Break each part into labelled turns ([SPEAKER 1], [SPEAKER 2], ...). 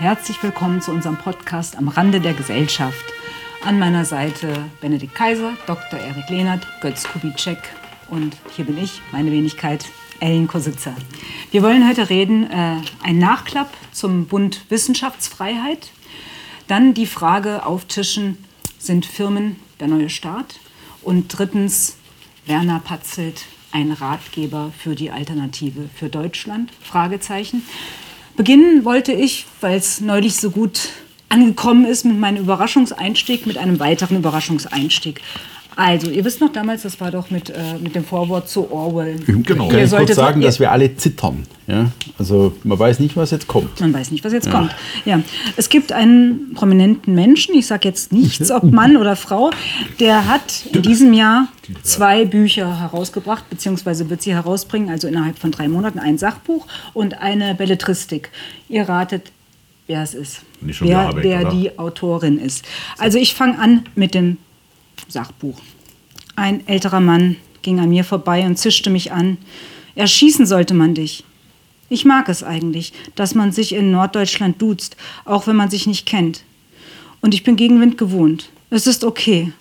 [SPEAKER 1] Herzlich willkommen zu unserem Podcast am Rande der Gesellschaft. An meiner Seite Benedikt Kaiser, Dr. Erik Lehnert, Götz Kubitschek und hier bin ich, meine Wenigkeit, Ellen Kositzer. Wir wollen heute reden, äh, ein Nachklapp zum Bund Wissenschaftsfreiheit. Dann die Frage auftischen, sind Firmen der neue Staat? Und drittens, Werner Patzelt, ein Ratgeber für die Alternative für Deutschland? Fragezeichen. Beginnen wollte ich, weil es neulich so gut angekommen ist mit meinem Überraschungseinstieg, mit einem weiteren Überraschungseinstieg. Also, ihr wisst noch damals, das war doch mit, äh, mit dem Vorwort zu Orwell.
[SPEAKER 2] Genau. Ich kann kurz sagen, dass wir alle zittern. Ja? Also man weiß nicht, was jetzt kommt.
[SPEAKER 1] Man weiß nicht, was jetzt ja. kommt. Ja. Es gibt einen prominenten Menschen, ich sage jetzt nichts, ob Mann oder Frau, der hat in diesem Jahr zwei Bücher herausgebracht, beziehungsweise wird sie herausbringen, also innerhalb von drei Monaten ein Sachbuch und eine Belletristik. Ihr ratet, wer es ist. wer, Habeck, wer die Autorin ist. Also ich fange an mit dem Sachbuch. Ein älterer Mann ging an mir vorbei und zischte mich an. Erschießen sollte man dich. Ich mag es eigentlich, dass man sich in Norddeutschland duzt, auch wenn man sich nicht kennt. Und ich bin Gegenwind gewohnt. Es ist okay.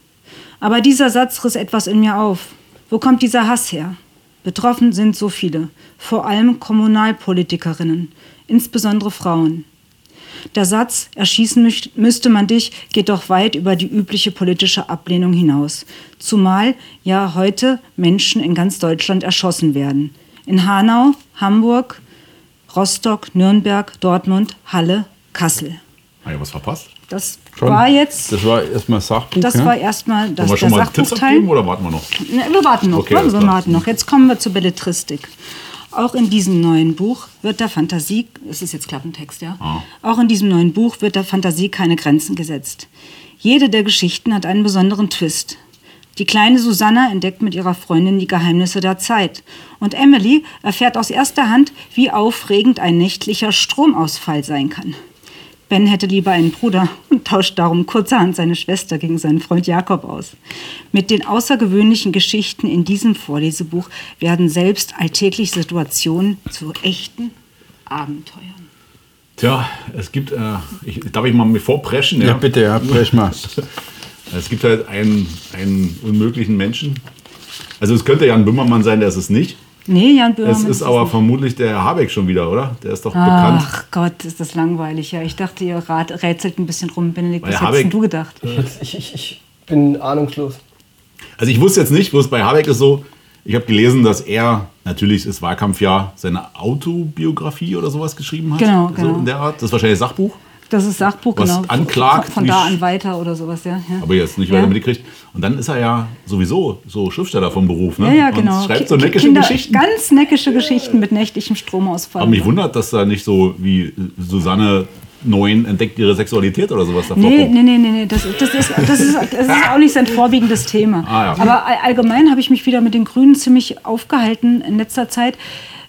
[SPEAKER 1] Aber dieser Satz riss etwas in mir auf. Wo kommt dieser Hass her? Betroffen sind so viele, vor allem Kommunalpolitikerinnen, insbesondere Frauen. Der Satz, erschießen müsste man dich, geht doch weit über die übliche politische Ablehnung hinaus. Zumal ja heute Menschen in ganz Deutschland erschossen werden. In Hanau, Hamburg, Rostock, Nürnberg, Dortmund, Halle, Kassel.
[SPEAKER 2] Habe ich was verpasst?
[SPEAKER 1] Das schon? war jetzt.
[SPEAKER 2] Das war erstmal Sachbuch.
[SPEAKER 1] Das ja? war erstmal das
[SPEAKER 2] wir schon mal Sachbuchteil. oder warten wir noch?
[SPEAKER 1] Ne, wir warten noch. Okay, wir warten noch. Jetzt kommen wir zur Belletristik. Auch in diesem neuen Buch wird der Fantasie, es ist jetzt Klappentext, ja. Ah. Auch in diesem neuen Buch wird der Fantasie keine Grenzen gesetzt. Jede der Geschichten hat einen besonderen Twist. Die kleine Susanna entdeckt mit ihrer Freundin die Geheimnisse der Zeit. Und Emily erfährt aus erster Hand, wie aufregend ein nächtlicher Stromausfall sein kann. Ben hätte lieber einen Bruder und tauscht darum kurzerhand seine Schwester gegen seinen Freund Jakob aus. Mit den außergewöhnlichen Geschichten in diesem Vorlesebuch werden selbst alltägliche Situationen zu echten Abenteuern.
[SPEAKER 2] Tja, es gibt, äh, ich, darf ich mal mir vorpreschen?
[SPEAKER 3] Ja, ja bitte, ja, presch mal.
[SPEAKER 2] es gibt halt einen, einen unmöglichen Menschen. Also es könnte Jan Böhmermann sein, der ist es nicht.
[SPEAKER 1] Nee, Jan Böhmermann.
[SPEAKER 2] Es ist aber vermutlich der Herr Habeck schon wieder, oder? Der ist doch
[SPEAKER 1] Ach
[SPEAKER 2] bekannt.
[SPEAKER 1] Ach Gott, ist das langweilig. Ja, ich dachte, ihr rat, rätselt ein bisschen rum. Benedikt, was Habeck, hättest du gedacht?
[SPEAKER 3] Ich, ich, ich bin ahnungslos.
[SPEAKER 2] Also ich wusste jetzt nicht, wo es bei Habeck ist so. Ich habe gelesen, dass er, natürlich ist Wahlkampfjahr, seine Autobiografie oder sowas geschrieben hat.
[SPEAKER 1] Genau, genau.
[SPEAKER 2] So in der Art. Das ist wahrscheinlich Sachbuch.
[SPEAKER 1] Das ist Sachbuch,
[SPEAKER 2] was
[SPEAKER 1] genau.
[SPEAKER 2] Anklagt.
[SPEAKER 1] Von, von da an weiter oder sowas, ja. ja.
[SPEAKER 2] Aber jetzt nicht weiter ja. mitgekriegt. Und dann ist er ja sowieso so Schriftsteller vom Beruf, ne?
[SPEAKER 1] Ja, ja, genau.
[SPEAKER 2] Und schreibt so neckische
[SPEAKER 1] Kinder,
[SPEAKER 2] Geschichten.
[SPEAKER 1] Ganz neckische Geschichten mit nächtlichem Stromausfall.
[SPEAKER 2] Aber mich wundert, dass da nicht so wie Susanne Neun entdeckt ihre Sexualität oder sowas davor
[SPEAKER 1] nee, Nee, nee, nee, nee. Das, das, ist, das, ist, das ist auch nicht sein vorwiegendes Thema. Ah, ja. Aber allgemein habe ich mich wieder mit den Grünen ziemlich aufgehalten in letzter Zeit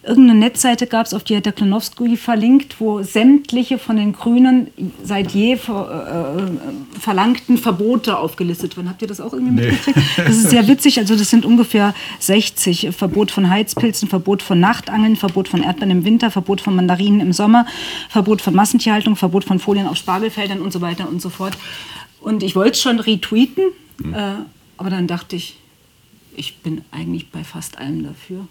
[SPEAKER 1] irgendeine Netzseite gab es, auf die hat der Klonowski verlinkt, wo sämtliche von den Grünen seit je ver, äh, verlangten Verbote aufgelistet werden. Habt ihr das auch irgendwie nee. mitgekriegt? Das ist sehr witzig. Also das sind ungefähr 60. Verbot von Heizpilzen, Verbot von Nachtangeln, Verbot von Erdbeeren im Winter, Verbot von Mandarinen im Sommer, Verbot von Massentierhaltung, Verbot von Folien auf Spargelfeldern und so weiter und so fort. Und ich wollte es schon retweeten, mhm. äh, aber dann dachte ich, ich bin eigentlich bei fast allem dafür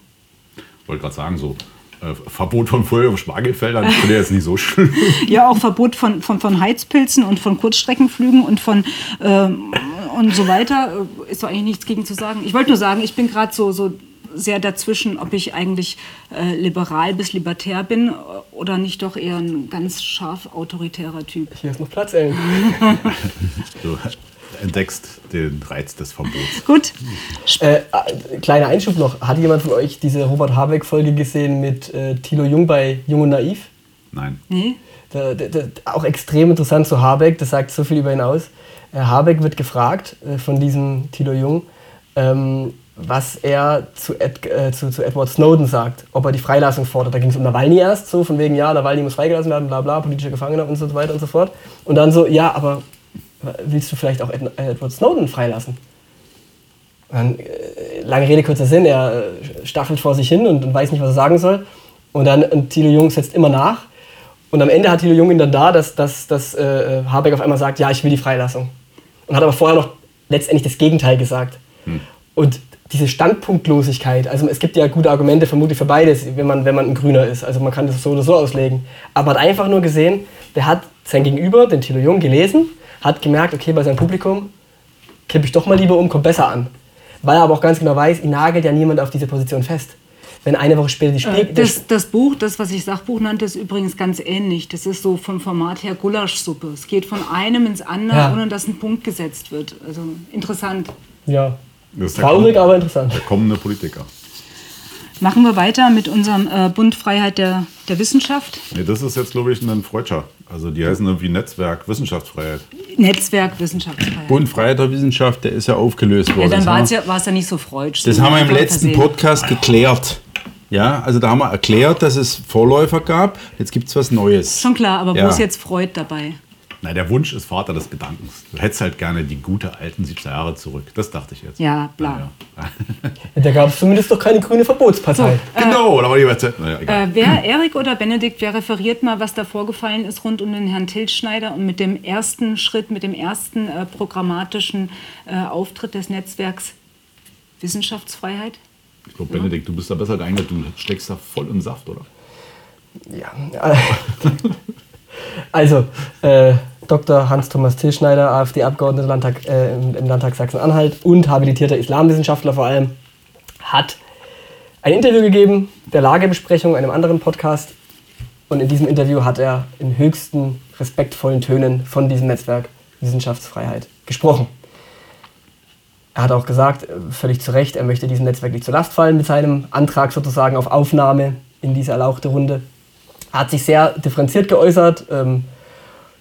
[SPEAKER 2] wollte gerade sagen, so äh, Verbot von Feuer auf Spargelfeldern finde jetzt nicht so schlimm.
[SPEAKER 1] ja, auch Verbot von, von, von Heizpilzen und von Kurzstreckenflügen und von ähm, und so weiter äh, ist doch eigentlich nichts gegen zu sagen. Ich wollte nur sagen, ich bin gerade so, so sehr dazwischen, ob ich eigentlich äh, liberal bis libertär bin oder nicht doch eher ein ganz scharf autoritärer Typ.
[SPEAKER 3] Hier ist noch Platz, ey.
[SPEAKER 2] so, entdeckst den Reiz des Verbots.
[SPEAKER 1] Gut.
[SPEAKER 3] Äh, äh, kleiner Einschub noch. Hat jemand von euch diese Robert Habeck-Folge gesehen mit äh, Thilo Jung bei Jung und Naiv?
[SPEAKER 2] Nein.
[SPEAKER 1] Nee.
[SPEAKER 3] Da, da, da, auch extrem interessant zu Habeck, das sagt so viel über ihn aus. Äh, Habeck wird gefragt äh, von diesem Thilo Jung, ähm, was er zu, Ed, äh, zu, zu, Edward Snowden sagt, ob er die Freilassung fordert. Da ging es um Nawalny erst, so von wegen, ja, Nawalny muss freigelassen werden, bla bla, politischer Gefangener und so weiter und so fort. Und dann so, ja, aber willst du vielleicht auch Edward Snowden freilassen? Dann, äh, lange Rede, kurzer Sinn, er äh, stachelt vor sich hin und, und, weiß nicht, was er sagen soll. Und dann und Thilo Jung setzt immer nach Und am Ende hat Thilo Jung ihn dann da, dass, dass, dass äh, Habeck auf einmal sagt, ja, ich will die Freilassung. Und hat aber vorher noch letztendlich das Gegenteil gesagt. Hm. Und diese Standpunktlosigkeit, also es gibt ja gute Argumente vermutlich für beides, wenn man, wenn man ein Grüner ist. Also man kann das so oder so auslegen. Aber man hat einfach nur gesehen, der hat sein Gegenüber, den Thilo Jung, gelesen, hat gemerkt, okay, bei seinem Publikum kippe ich doch mal lieber um, kommt besser an. Weil er aber auch ganz genau weiß, ihn nagelt ja niemand auf diese Position fest wenn eine Woche später die Spiel...
[SPEAKER 1] Äh, das, das, Buch, das, was ich Sachbuch nannte, ist übrigens ganz ähnlich. Das ist so vom Format her Gulaschsuppe. Es geht von einem ins andere, ja. ohne dass ein Punkt gesetzt wird. Also interessant.
[SPEAKER 3] Ja, traurig, aber interessant.
[SPEAKER 2] Der kommende Politiker.
[SPEAKER 1] Machen wir weiter mit unserem äh, Bund Freiheit der, der Wissenschaft.
[SPEAKER 2] Nee, das ist jetzt, glaube ich, ein Freudscher. Also die heißen irgendwie Netzwerk Wissenschaftsfreiheit.
[SPEAKER 1] Netzwerk Wissenschaftsfreiheit.
[SPEAKER 4] Bund Freiheit der Wissenschaft, der ist ja aufgelöst worden.
[SPEAKER 1] Ja, dann war es ja, ja nicht so freudsch.
[SPEAKER 4] Das haben wir im letzten Podcast geklärt. Ja, also da haben wir erklärt, dass es Vorläufer gab. Jetzt gibt es was Neues.
[SPEAKER 1] Schon klar, aber ja. wo ist jetzt Freud dabei?
[SPEAKER 2] Nein, der Wunsch ist Vater des Gedankens. Du hättest halt gerne die gute alten 70er Jahre zurück. Das dachte ich jetzt.
[SPEAKER 1] Ja, bla.
[SPEAKER 3] Ja, ja. da gab es zumindest doch keine grüne Verbotspartei.
[SPEAKER 2] So, äh, genau, da war die Wette. Naja,
[SPEAKER 1] äh, wer, Erik oder Benedikt, wer referiert mal, was da vorgefallen ist rund um den Herrn Tilschneider und mit dem ersten Schritt, mit dem ersten äh, programmatischen äh, Auftritt des Netzwerks Wissenschaftsfreiheit?
[SPEAKER 2] Ich glaube, Benedikt, du bist da besser geeignet. Du steckst da voll im Saft, oder?
[SPEAKER 3] Ja. Also, äh, Dr. Hans-Thomas Tilschneider, AfD-Abgeordneter äh, im, im, Landtag Sachsen-Anhalt und habilitierter Islamwissenschaftler vor allem, hat ein Interview gegeben, der Lagebesprechung, einem anderen Podcast. Und in diesem Interview hat er in höchsten respektvollen Tönen von diesem Netzwerk Wissenschaftsfreiheit gesprochen. Er hat auch gesagt, äh, völlig zu Recht, er möchte diesem Netzwerk nicht zur Last fallen mit seinem Antrag sozusagen auf Aufnahme in diese erlauchte Runde. Er hat sich sehr differenziert geäußert, ähm,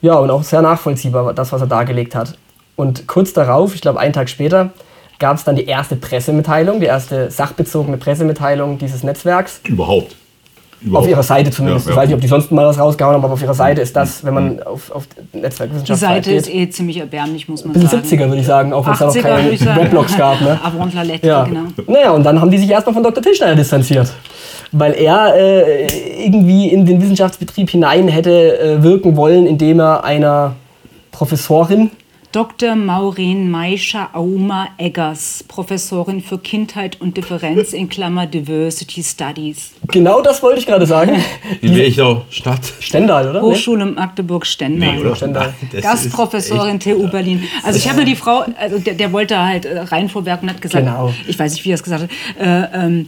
[SPEAKER 3] ja, und auch sehr nachvollziehbar, das, was er dargelegt hat. Und kurz darauf, ich glaube einen Tag später, gab es dann die erste Pressemitteilung, die erste sachbezogene Pressemitteilung dieses Netzwerks.
[SPEAKER 2] Überhaupt.
[SPEAKER 3] Überhaupt. Auf ihrer Seite zumindest. Ja, ja. Ich weiß nicht, ob die sonst mal was rausgehauen haben, aber auf ihrer Seite ist das, wenn man auf, auf Netzwerkwissenschaft
[SPEAKER 1] Die Seite geht. ist eh ziemlich erbärmlich, muss man
[SPEAKER 3] sagen. 70er würde ich sagen, auch wenn es da noch keine Weblogs gab. Ne?
[SPEAKER 1] Avron Lalette, ja. genau.
[SPEAKER 3] Naja, und dann haben die sich erstmal von Dr. Tischneider distanziert. Weil er äh, irgendwie in den Wissenschaftsbetrieb hinein hätte äh, wirken wollen, indem er einer Professorin
[SPEAKER 1] Dr. Maureen Meischer Auma Eggers, Professorin für Kindheit und Differenz in Klammer Diversity Studies.
[SPEAKER 3] Genau das wollte ich gerade sagen.
[SPEAKER 4] In welcher Stadt?
[SPEAKER 3] Stendal, oder?
[SPEAKER 1] Hochschule Magdeburg-Stendal. Nee, Stendal. Gastprofessorin TU Berlin. Also ich habe mir die Frau, also der, der wollte halt äh, rein vorwerken und hat gesagt, genau. ich weiß nicht, wie er es gesagt hat, äh, ähm,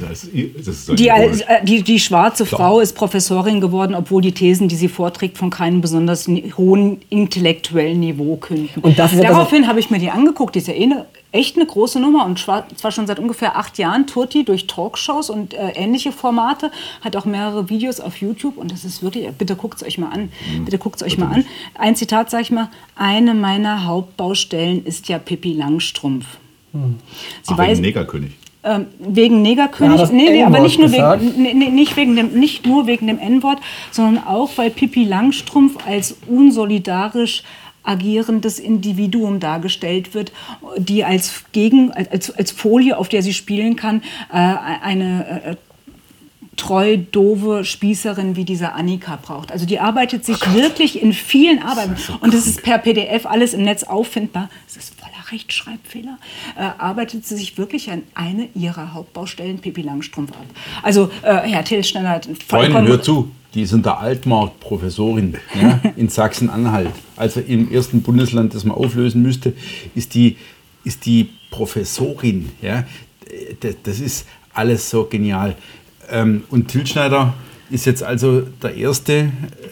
[SPEAKER 1] das, das die, äh, die, die, schwarze Klar. Frau ist Professorin geworden, obwohl die Thesen, die sie vorträgt, von keinem besonders hohen intellektuellen Niveau künden. Und Daraufhin habe ich mir die angeguckt, die ist ja eh eine, echt eine große Nummer und zwar schon seit ungefähr acht Jahren tourt die durch Talkshows und äh, ähnliche Formate, hat auch mehrere Videos auf YouTube und das ist wirklich, bitte guckt es euch mal an, mhm. bitte guckt es euch mal an. Ein Zitat sage ich mal, eine meiner Hauptbaustellen ist ja Pippi Langstrumpf.
[SPEAKER 2] Hm. Sie Ach, weiß, Negerkönig.
[SPEAKER 1] Ähm, wegen Negerkönig, ja, nee, nee, aber nicht nur, wegen, nee, nicht, wegen dem, nicht nur wegen dem N-Wort, sondern auch, weil Pippi Langstrumpf als unsolidarisch agierendes Individuum dargestellt wird, die als, Gegen, als, als Folie, auf der sie spielen kann, äh, eine äh, treu doofe Spießerin wie diese Annika braucht. Also die arbeitet sich oh wirklich in vielen Arbeiten so und das ist per PDF alles im Netz auffindbar. Es ist voller Rechtschreibfehler. Äh, arbeitet sie sich wirklich an eine ihrer Hauptbaustellen Pippi Langstrumpf ab. Also äh, Herr Tillsteiner hat
[SPEAKER 4] Freunde, hör zu. Die ist in der Altmarkt-Professorin ja, in Sachsen-Anhalt. Also im ersten Bundesland, das man auflösen müsste, ist die, ist die Professorin. Ja. Das ist alles so genial. Ähm, und Tilschneider ist jetzt also der Erste,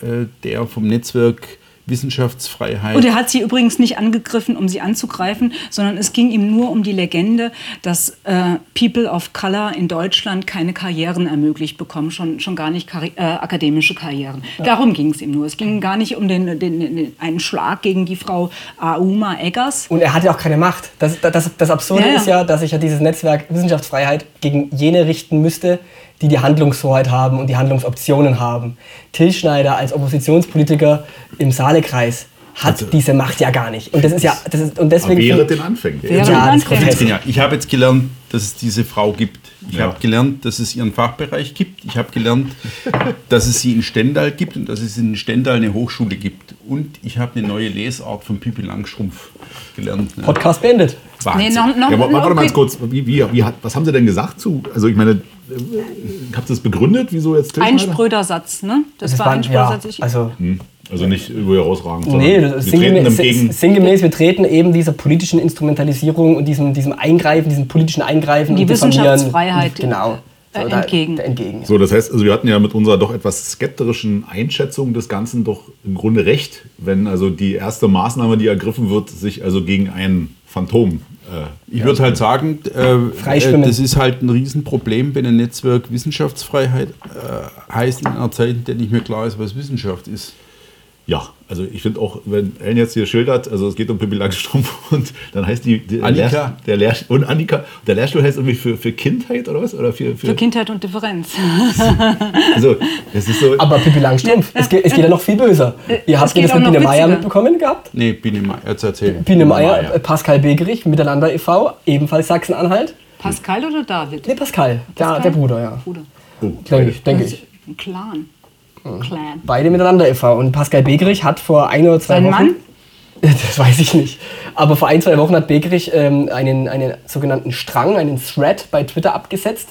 [SPEAKER 4] äh, der vom Netzwerk Wissenschaftsfreiheit.
[SPEAKER 1] Und er hat sie übrigens nicht angegriffen, um sie anzugreifen, sondern es ging ihm nur um die Legende, dass äh, People of Color in Deutschland keine Karrieren ermöglicht bekommen, schon, schon gar nicht Karri äh, akademische Karrieren. Ja. Darum ging es ihm nur. Es ging gar nicht um den, den, den, einen Schlag gegen die Frau Auma Eggers.
[SPEAKER 3] Und er hat ja auch keine Macht. Das, das, das Absurde ja, ja. ist ja, dass sich ja dieses Netzwerk Wissenschaftsfreiheit gegen jene richten müsste, die die Handlungshoheit haben und die Handlungsoptionen haben. Till Schneider als Oppositionspolitiker im Saalekreis hat
[SPEAKER 2] Also-
[SPEAKER 3] diese Macht ja gar nicht. Und das ist ja, das ist, und deswegen.
[SPEAKER 2] wäre den Anfängen.
[SPEAKER 3] Ja,
[SPEAKER 4] ich habe jetzt gelernt, dass es diese Frau gibt. Ich
[SPEAKER 2] Ja.
[SPEAKER 4] habe gelernt, dass es ihren Fachbereich gibt. Ich habe gelernt, dass es sie in Stendal gibt und dass es in Stendal eine Hochschule gibt. Und ich habe eine neue Lesart von Pippi Langstrumpf gelernt. Ne?
[SPEAKER 3] Podcast beendet.
[SPEAKER 4] Wahnsinn.
[SPEAKER 1] Nee, noch, noch,
[SPEAKER 2] Ja, warte mal
[SPEAKER 1] okay.
[SPEAKER 2] ganz kurz. Wie, wie, wie was haben Sie denn gesagt zu? Also ich meine, habt ihr das begründet? Wieso jetzt Till
[SPEAKER 1] Ein
[SPEAKER 2] Schneider?
[SPEAKER 1] Sprödersatz, ne? Das, war
[SPEAKER 3] war-
[SPEAKER 1] ein Sprödersatz. Ich-
[SPEAKER 3] also,
[SPEAKER 2] Hm, Also nicht über herausragend.
[SPEAKER 3] nee, das ist
[SPEAKER 2] wir treten
[SPEAKER 3] sinngemäß, sinngemäß, wir treten eben dieser politischen Instrumentalisierung und diesem, diesem Eingreifen, diesem politischen Eingreifen
[SPEAKER 1] Die Wissenschaftsfreiheit,
[SPEAKER 3] genau,
[SPEAKER 1] äh,
[SPEAKER 3] da-
[SPEAKER 1] entgegen.
[SPEAKER 3] da entgegen.
[SPEAKER 2] So, das heißt, also wir hatten ja mit unserer doch etwas skeptischen Einschätzung des Ganzen doch im Grunde recht, wenn also die erste Maßnahme, die ergriffen wird, sich also gegen ein Phantom. Äh,
[SPEAKER 4] Ich würde halt sagen, äh, äh, das ist halt ein Riesenproblem, wenn ein Netzwerk Wissenschaftsfreiheit äh, heißt in einer Zeit, in der nicht mehr klar ist, was Wissenschaft ist.
[SPEAKER 2] Ja, also ich finde auch, wenn Ellen jetzt hier schildert, also es geht um Pippi Langstrumpf und dann heißt die, die
[SPEAKER 4] Annika.
[SPEAKER 2] Lehr, der Lehr, und Annika, der Lehrstuhl heißt irgendwie für, für Kindheit oder was? Oder für, für,
[SPEAKER 1] Für Kindheit und Differenz.
[SPEAKER 2] also es ist so,
[SPEAKER 3] Aber Pippi Langstrumpf, es, geht, es geht ja noch viel böser. Ihr habt
[SPEAKER 1] geht
[SPEAKER 3] ihr das mit Biene Meier mitbekommen gehabt?
[SPEAKER 4] Nee, Biene Meier, jetzt erzähl.
[SPEAKER 3] Biene Meier, äh, Pascal Begerich, Miteinander e.V., ebenfalls Sachsen-Anhalt.
[SPEAKER 1] Pascal oder David?
[SPEAKER 3] Nee, Pascal, Der,
[SPEAKER 1] Pascal?
[SPEAKER 3] der Bruder, ja.
[SPEAKER 1] Bruder.
[SPEAKER 2] oh,
[SPEAKER 3] Denke ich, denke
[SPEAKER 1] Das
[SPEAKER 3] ich.
[SPEAKER 1] Ein Clan. Clan.
[SPEAKER 3] Beide miteinander e.V. Und Pascal Begerich hat vor ein oder zwei
[SPEAKER 1] Sein
[SPEAKER 3] Wochen.
[SPEAKER 1] Mann?
[SPEAKER 3] Das weiß ich nicht. Aber vor ein, zwei Wochen hat Begerich ähm, einen, einen sogenannten Strang, einen Thread bei Twitter abgesetzt.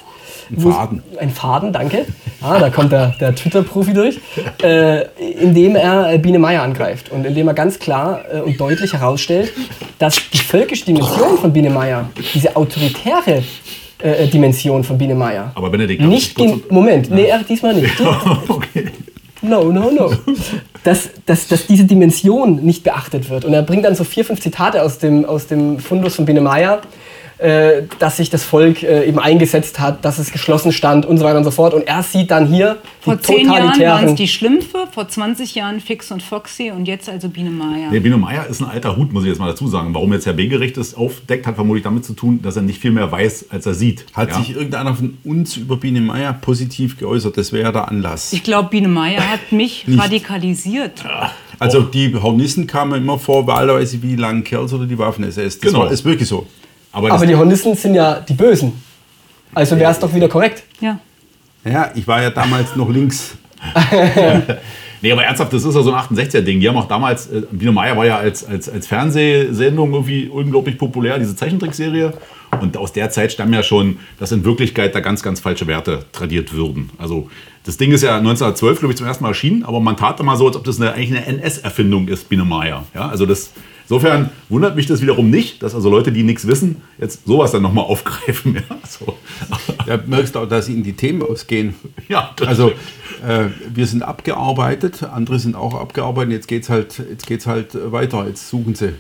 [SPEAKER 4] Ein Faden.
[SPEAKER 3] Ein Faden, danke. Ah, da kommt der, der Twitter-Profi durch. Äh, indem er äh, Biene Meier angreift und indem er ganz klar äh, und deutlich herausstellt, dass die völkische Dimension von Biene Meier, diese autoritäre äh, Dimension von Biene Meier,
[SPEAKER 2] Aber Benedikt,
[SPEAKER 3] nicht
[SPEAKER 2] kurz-
[SPEAKER 3] Moment, nee, er diesmal nicht.
[SPEAKER 2] okay.
[SPEAKER 3] No, no, no. Dass, dass, dass diese Dimension nicht beachtet wird. Und er bringt dann so vier, fünf Zitate aus dem, aus dem Fundus von Biene Meier, äh, dass sich das Volk äh, eben eingesetzt hat, dass es geschlossen stand und so weiter und so fort. Und er sieht dann hier
[SPEAKER 1] Vor
[SPEAKER 3] die
[SPEAKER 1] zehn Jahren waren es
[SPEAKER 3] totalitären...
[SPEAKER 1] die Schlümpfe, vor 20 Jahren Fix und Foxy und jetzt also Biene Meier.
[SPEAKER 2] Nee, Bino Meier ist ein alter Hut, muss ich jetzt mal dazu sagen. Warum jetzt Herr Begerecht das aufdeckt, hat vermutlich damit zu tun, dass er nicht viel mehr weiß, als er sieht.
[SPEAKER 4] Hat
[SPEAKER 2] ja?
[SPEAKER 4] sich irgendeiner von uns über Biene Meier positiv geäußert? Das wäre der Anlass.
[SPEAKER 1] Ich glaube, Biene Meier hat mich radikalisiert.
[SPEAKER 4] Also die Hornissen kamen immer vor, wahlweise wie die langen Kerls oder die Waffen-SS. Das
[SPEAKER 2] Genau.
[SPEAKER 4] war, ist wirklich so.
[SPEAKER 2] Aber,
[SPEAKER 3] Aber die Hornissen sind ja die Bösen. Also wäre es doch wieder korrekt.
[SPEAKER 1] Ja.
[SPEAKER 4] Ja, ich war ja damals noch links.
[SPEAKER 2] nee, aber ernsthaft, das ist ja so ein 68er-Ding. Die haben auch damals, äh, Bino Meier war ja als, als, als Fernsehsendung irgendwie unglaublich populär, diese Zeichentrickserie. Und aus der Zeit stammen ja schon, dass in Wirklichkeit da ganz, ganz falsche Werte tradiert würden. Also das Ding ist ja 1912, glaube ich, zum ersten Mal erschienen, aber man tat immer so, als ob das eine, eigentlich eine NS-Erfindung ist, Biene Meier. Ja, also das, insofern wundert mich das wiederum nicht, dass also Leute, die nichts wissen, jetzt sowas dann nochmal aufgreifen. Ja, so.
[SPEAKER 4] Da merkst du auch, dass sie in die Themen ausgehen.
[SPEAKER 2] ja das
[SPEAKER 4] Also
[SPEAKER 2] stimmt.
[SPEAKER 4] äh, wir sind abgearbeitet, andere sind auch abgearbeitet. Jetzt geht's halt, jetzt geht's halt weiter. Jetzt suchen sie.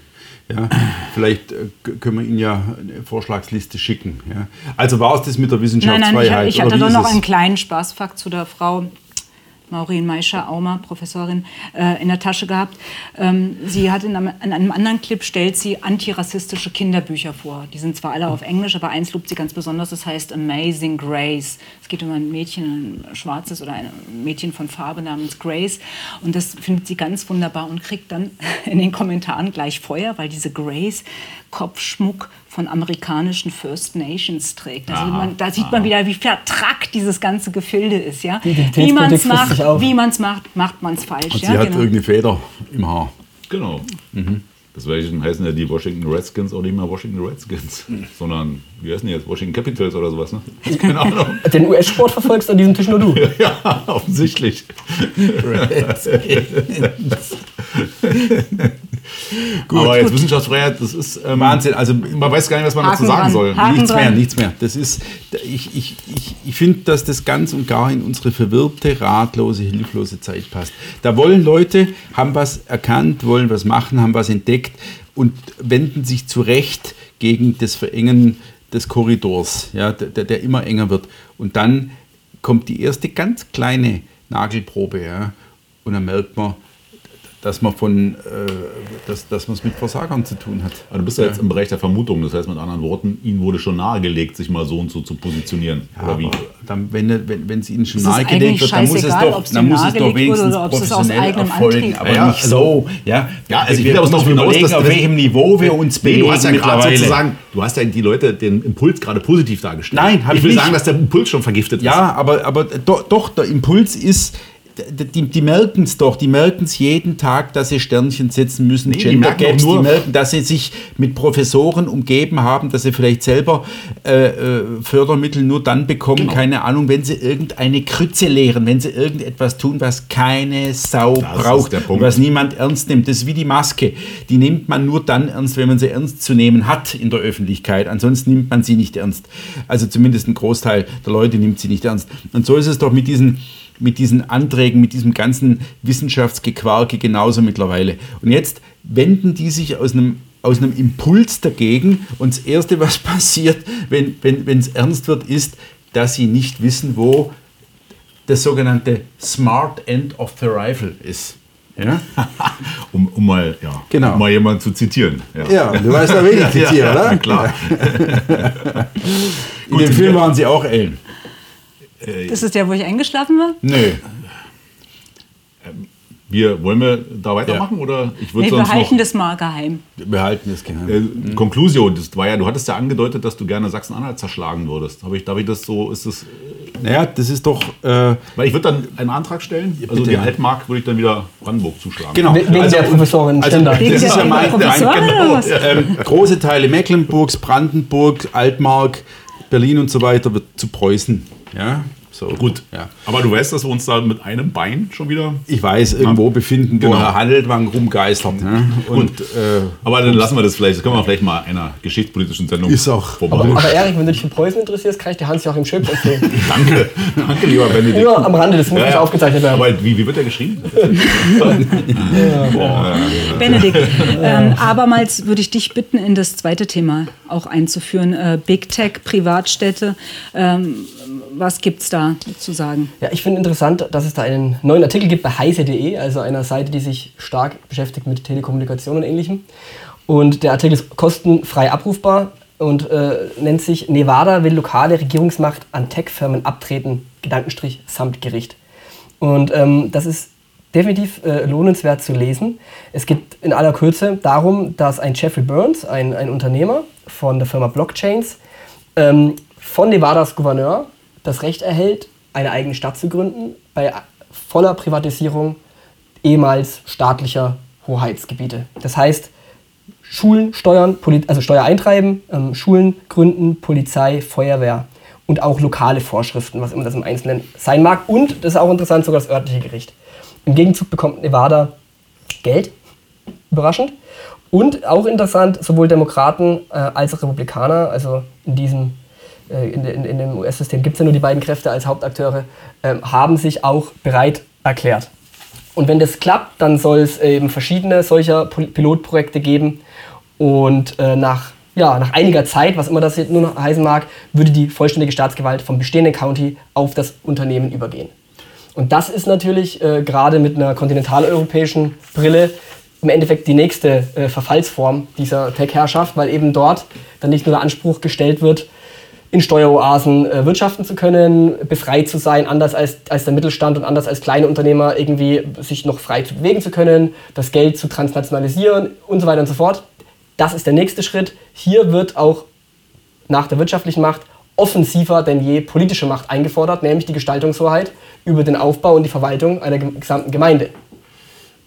[SPEAKER 4] Ja, vielleicht äh, können wir Ihnen ja eine Vorschlagsliste schicken. Ja. Also war es das mit der
[SPEAKER 1] Nein,
[SPEAKER 4] Wissenschaftsfreiheit?
[SPEAKER 1] nein, ich, ich
[SPEAKER 4] oder
[SPEAKER 1] hatte
[SPEAKER 4] ist
[SPEAKER 1] noch
[SPEAKER 4] es?
[SPEAKER 1] einen kleinen Spaßfakt zu der Frau Maureen Meischer-Aumer, Professorin, äh, in der Tasche gehabt. Ähm, sie hat in einem, in einem anderen Clip, stellt sie antirassistische Kinderbücher vor. Die sind zwar alle auf Englisch, aber eins lobt sie ganz besonders, das heißt Amazing Grace. Es geht um ein Mädchen, ein schwarzes oder ein Mädchen von Farbe namens Grace. Und das findet sie ganz wunderbar und kriegt dann in den Kommentaren gleich Feuer, weil diese Grace Kopfschmuck von amerikanischen First Nations trägt. Also man, da sieht man wieder, wie vertrackt dieses ganze Gefilde ist. Ja? Wie man es macht,
[SPEAKER 3] auf.
[SPEAKER 1] wie man es macht, macht man es falsch.
[SPEAKER 4] Und
[SPEAKER 1] ja?
[SPEAKER 4] sie hat
[SPEAKER 1] genau.
[SPEAKER 4] irgendeine Feder im Haar.
[SPEAKER 2] Genau. Das heißen ja die Washington Redskins auch nicht mehr Washington Redskins, sondern, wie heißen die jetzt, Washington Capitals oder sowas, ne? Keine Ahnung.
[SPEAKER 3] Den US-Sport verfolgst an diesem Tisch nur du.
[SPEAKER 2] ja, offensichtlich. Aber jetzt Wissenschaftsfreiheit, das ist ähm,
[SPEAKER 4] Wahnsinn. Also
[SPEAKER 2] Man weiß gar nicht, was man dazu
[SPEAKER 1] Haken
[SPEAKER 2] sagen
[SPEAKER 1] dran.
[SPEAKER 2] soll.
[SPEAKER 1] Haken
[SPEAKER 4] nichts
[SPEAKER 1] dran.
[SPEAKER 4] mehr, nichts mehr. Das ist, ich, ich, ich, ich finde, dass das ganz und gar in unsere verwirrte, ratlose, hilflose Zeit passt. Da wollen Leute, haben was erkannt, wollen was machen, haben was entdeckt und wenden sich zu Recht gegen das Verengen des Korridors, ja, der, der immer enger wird. Und dann kommt die erste ganz kleine Nagelprobe, ja, und dann merkt man, dass man von, äh, dass, dass man es mit Versagern zu tun hat.
[SPEAKER 2] Also du bist ja jetzt im Bereich der Vermutung, das heißt mit anderen Worten, Ihnen wurde schon nahegelegt, sich mal so und so zu positionieren. oder wie?
[SPEAKER 4] Aber dann, wenn, wenn, wenn es ihnen schon nahegelegt wird, dann muss es doch, dann muss es doch wenigstens professionell erfolgen,
[SPEAKER 1] Antrieb
[SPEAKER 4] aber
[SPEAKER 2] Ja,
[SPEAKER 4] nicht so. Ja,
[SPEAKER 2] Ja, also ich
[SPEAKER 4] wir
[SPEAKER 2] will aber darauf hinaus,
[SPEAKER 4] überlegen,
[SPEAKER 2] dass
[SPEAKER 4] auf welchem Niveau wir uns
[SPEAKER 2] Nee,
[SPEAKER 4] bewegen
[SPEAKER 2] du hast ja gerade
[SPEAKER 4] mittlerweile.
[SPEAKER 2] sozusagen, du hast ja die Leute den Impuls gerade positiv dargestellt.
[SPEAKER 4] Nein,
[SPEAKER 2] ich
[SPEAKER 4] ich
[SPEAKER 2] will
[SPEAKER 4] nicht.
[SPEAKER 2] sagen, dass der Impuls schon vergiftet ist.
[SPEAKER 4] Ja, aber, aber doch, doch, der Impuls ist, die, die merken es doch, die merken es jeden Tag, dass sie Sternchen setzen müssen,
[SPEAKER 2] Nee, die
[SPEAKER 4] Gender
[SPEAKER 2] merken
[SPEAKER 4] Gaps, die merken, dass sie sich mit Professoren umgeben haben, dass sie vielleicht selber äh, äh, Fördermittel nur dann bekommen,
[SPEAKER 2] Genau.
[SPEAKER 4] keine Ahnung, wenn sie irgendeine Krütze lehren, wenn sie irgendetwas tun, was keine Sau
[SPEAKER 2] ist
[SPEAKER 4] braucht was niemand ernst nimmt. Das ist wie die Maske. Die nimmt man nur dann ernst, wenn man sie ernst zu nehmen hat in der Öffentlichkeit. Ansonsten nimmt man sie nicht ernst. Also zumindest ein Großteil der Leute nimmt sie nicht ernst. Und so ist es doch mit diesen, mit diesen Anträgen, mit diesem ganzen Wissenschaftsgequarke genauso mittlerweile. Und jetzt wenden die sich aus einem aus einem Impuls dagegen und das Erste, was passiert, wenn es wenn, ernst wird, ist, dass sie nicht wissen, wo das sogenannte Smart End of the Rifle ist. Ja?
[SPEAKER 2] Um, um, mal, ja,
[SPEAKER 4] Genau.
[SPEAKER 2] um mal jemanden zu zitieren.
[SPEAKER 4] Ja, du weißt da wenig zitieren,
[SPEAKER 2] ja,
[SPEAKER 4] oder?
[SPEAKER 2] klar.
[SPEAKER 4] In dem Film waren sie auch Ellen.
[SPEAKER 1] Das ist der, wo ich eingeschlafen war?
[SPEAKER 4] Nö.
[SPEAKER 2] Wir, wollen wir da weitermachen? Oder ich würde
[SPEAKER 1] Nee, wir
[SPEAKER 2] sonst
[SPEAKER 1] halten
[SPEAKER 2] noch...
[SPEAKER 1] das mal geheim.
[SPEAKER 4] Wir halten das geheim.
[SPEAKER 2] Äh, Konklusion, das war ja, du hattest ja angedeutet, dass du gerne Sachsen-Anhalt zerschlagen würdest. Habe ich, darf ich das so, ist das,
[SPEAKER 4] Naja, das ist doch. Äh,
[SPEAKER 2] weil ich würde dann einen Antrag stellen, also
[SPEAKER 4] bitte.
[SPEAKER 2] die Altmark würde ich dann wieder Brandenburg zuschlagen.
[SPEAKER 4] genau.
[SPEAKER 3] We- Wegen der Professorin Stender.
[SPEAKER 1] Wegen
[SPEAKER 4] das
[SPEAKER 1] der
[SPEAKER 4] ist ja mein,
[SPEAKER 2] genau.
[SPEAKER 1] was?
[SPEAKER 4] ähm, große Teile Mecklenburgs, Brandenburg, Altmark, Berlin und so weiter wird zu Preußen. Ja, so.
[SPEAKER 2] Gut,
[SPEAKER 4] Ja.
[SPEAKER 2] aber du weißt, dass wir uns da mit einem Bein schon wieder...
[SPEAKER 4] Ich weiß, irgendwo befinden, wo
[SPEAKER 2] Genau.
[SPEAKER 4] Herr Handeltwang rumgeistert. Ne? Und, äh,
[SPEAKER 2] Aber dann lassen wir das vielleicht, das können wir vielleicht mal einer geschichtspolitischen Sendung
[SPEAKER 4] Ist auch-
[SPEAKER 2] vorbei.
[SPEAKER 3] Aber, aber Erik, wenn du dich für Preußen interessierst, kann ich dir Hans-Joachim Schöpf empfehlen.
[SPEAKER 2] danke, danke lieber Benedikt.
[SPEAKER 3] Nur am Rande, das muss nicht aufgezeichnet werden.
[SPEAKER 2] Aber wie, wie wird der geschrieben?
[SPEAKER 1] Benedikt, ähm, abermals würde ich dich bitten, in das zweite Thema auch einzuführen. Äh, Big Tech, Privatstädte. Ähm, was gibt es zu sagen?
[SPEAKER 3] Ja, ich finde interessant, dass es da einen neuen Artikel gibt bei heise.de, also einer Seite, die sich stark beschäftigt mit Telekommunikation und ähnlichem. Und der Artikel ist kostenfrei abrufbar und äh, nennt sich Nevada will lokale Regierungsmacht an Tech-Firmen abtreten, Gedankenstrich samt Gericht. Und ähm, das ist definitiv äh, lohnenswert zu lesen. Es geht in aller Kürze darum, dass ein Jeffrey Burns, ein, ein Unternehmer von der Firma Blockchains, ähm, von Nevadas Gouverneur das Recht erhält, eine eigene Stadt zu gründen, bei voller Privatisierung ehemals staatlicher Hoheitsgebiete. Das heißt, Schulen steuern, Poli also Steuer eintreiben, ähm, Schulen gründen, Polizei, Feuerwehr und auch lokale Vorschriften, was immer das im Einzelnen sein mag. Und, das ist auch interessant, sogar das örtliche Gericht. Im Gegenzug bekommt Nevada Geld, überraschend. Und auch interessant, sowohl Demokraten äh, als auch Republikaner, also in diesem in, de- in, in dem US-System gibt es ja nur die beiden Kräfte als Hauptakteure, ähm, haben sich auch bereit erklärt. Und wenn das klappt, dann soll es eben verschiedene solcher Pilotprojekte geben. Und äh, nach, ja, nach einiger Zeit, was immer das jetzt nur noch heißen mag, würde die vollständige Staatsgewalt vom bestehenden County auf das Unternehmen übergehen. Und das ist natürlich äh, gerade mit einer kontinentaleuropäischen Brille im Endeffekt die nächste äh, Verfallsform dieser Tech-Herrschaft, weil eben dort dann nicht nur der Anspruch gestellt wird, in Steueroasen äh, wirtschaften zu können, befreit zu sein, anders als, als der Mittelstand und anders als kleine Unternehmer irgendwie sich noch frei zu bewegen zu können, das Geld zu transnationalisieren und so weiter und so fort. Das ist der nächste Schritt. Hier wird auch nach der wirtschaftlichen Macht offensiver denn je politische Macht eingefordert, nämlich die Gestaltungshoheit über den Aufbau und die Verwaltung einer gesamten Gemeinde.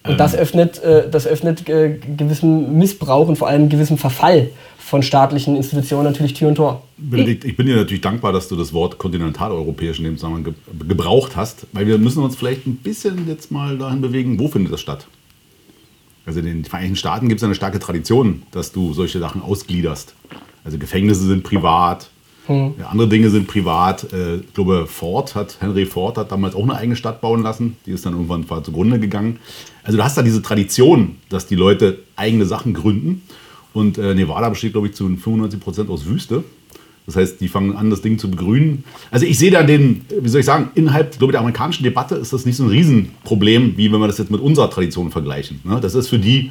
[SPEAKER 3] Und das öffnet, äh, das öffnet äh, gewissem Missbrauch und vor allem gewissem Verfall von staatlichen Institutionen natürlich Tür und Tor.
[SPEAKER 2] Benedikt, ich bin dir natürlich dankbar, dass du das Wort kontinentaleuropäisch in dem Zusammenhang ge gebraucht hast, weil wir müssen uns vielleicht ein bisschen jetzt mal dahin bewegen, wo findet das statt? Also in den Vereinigten Staaten gibt es eine starke Tradition, dass du solche Sachen ausgliederst. Also Gefängnisse sind privat, ja, andere Dinge sind privat. Äh, ich glaube, Ford hat, Henry Ford hat damals auch eine eigene Stadt bauen lassen. Die ist dann irgendwann zugrunde gegangen. Also du hast da diese Tradition, dass die Leute eigene Sachen gründen. Und äh, Nevada besteht, glaube ich, zu 95 Prozent aus Wüste. Das heißt, die fangen an, das Ding zu begrünen. Also ich sehe da den, wie soll ich sagen, innerhalb glaube ich, der amerikanischen Debatte ist das nicht so ein Riesenproblem, wie wenn wir das jetzt mit unserer Tradition vergleichen. Ne? Das ist für die, wie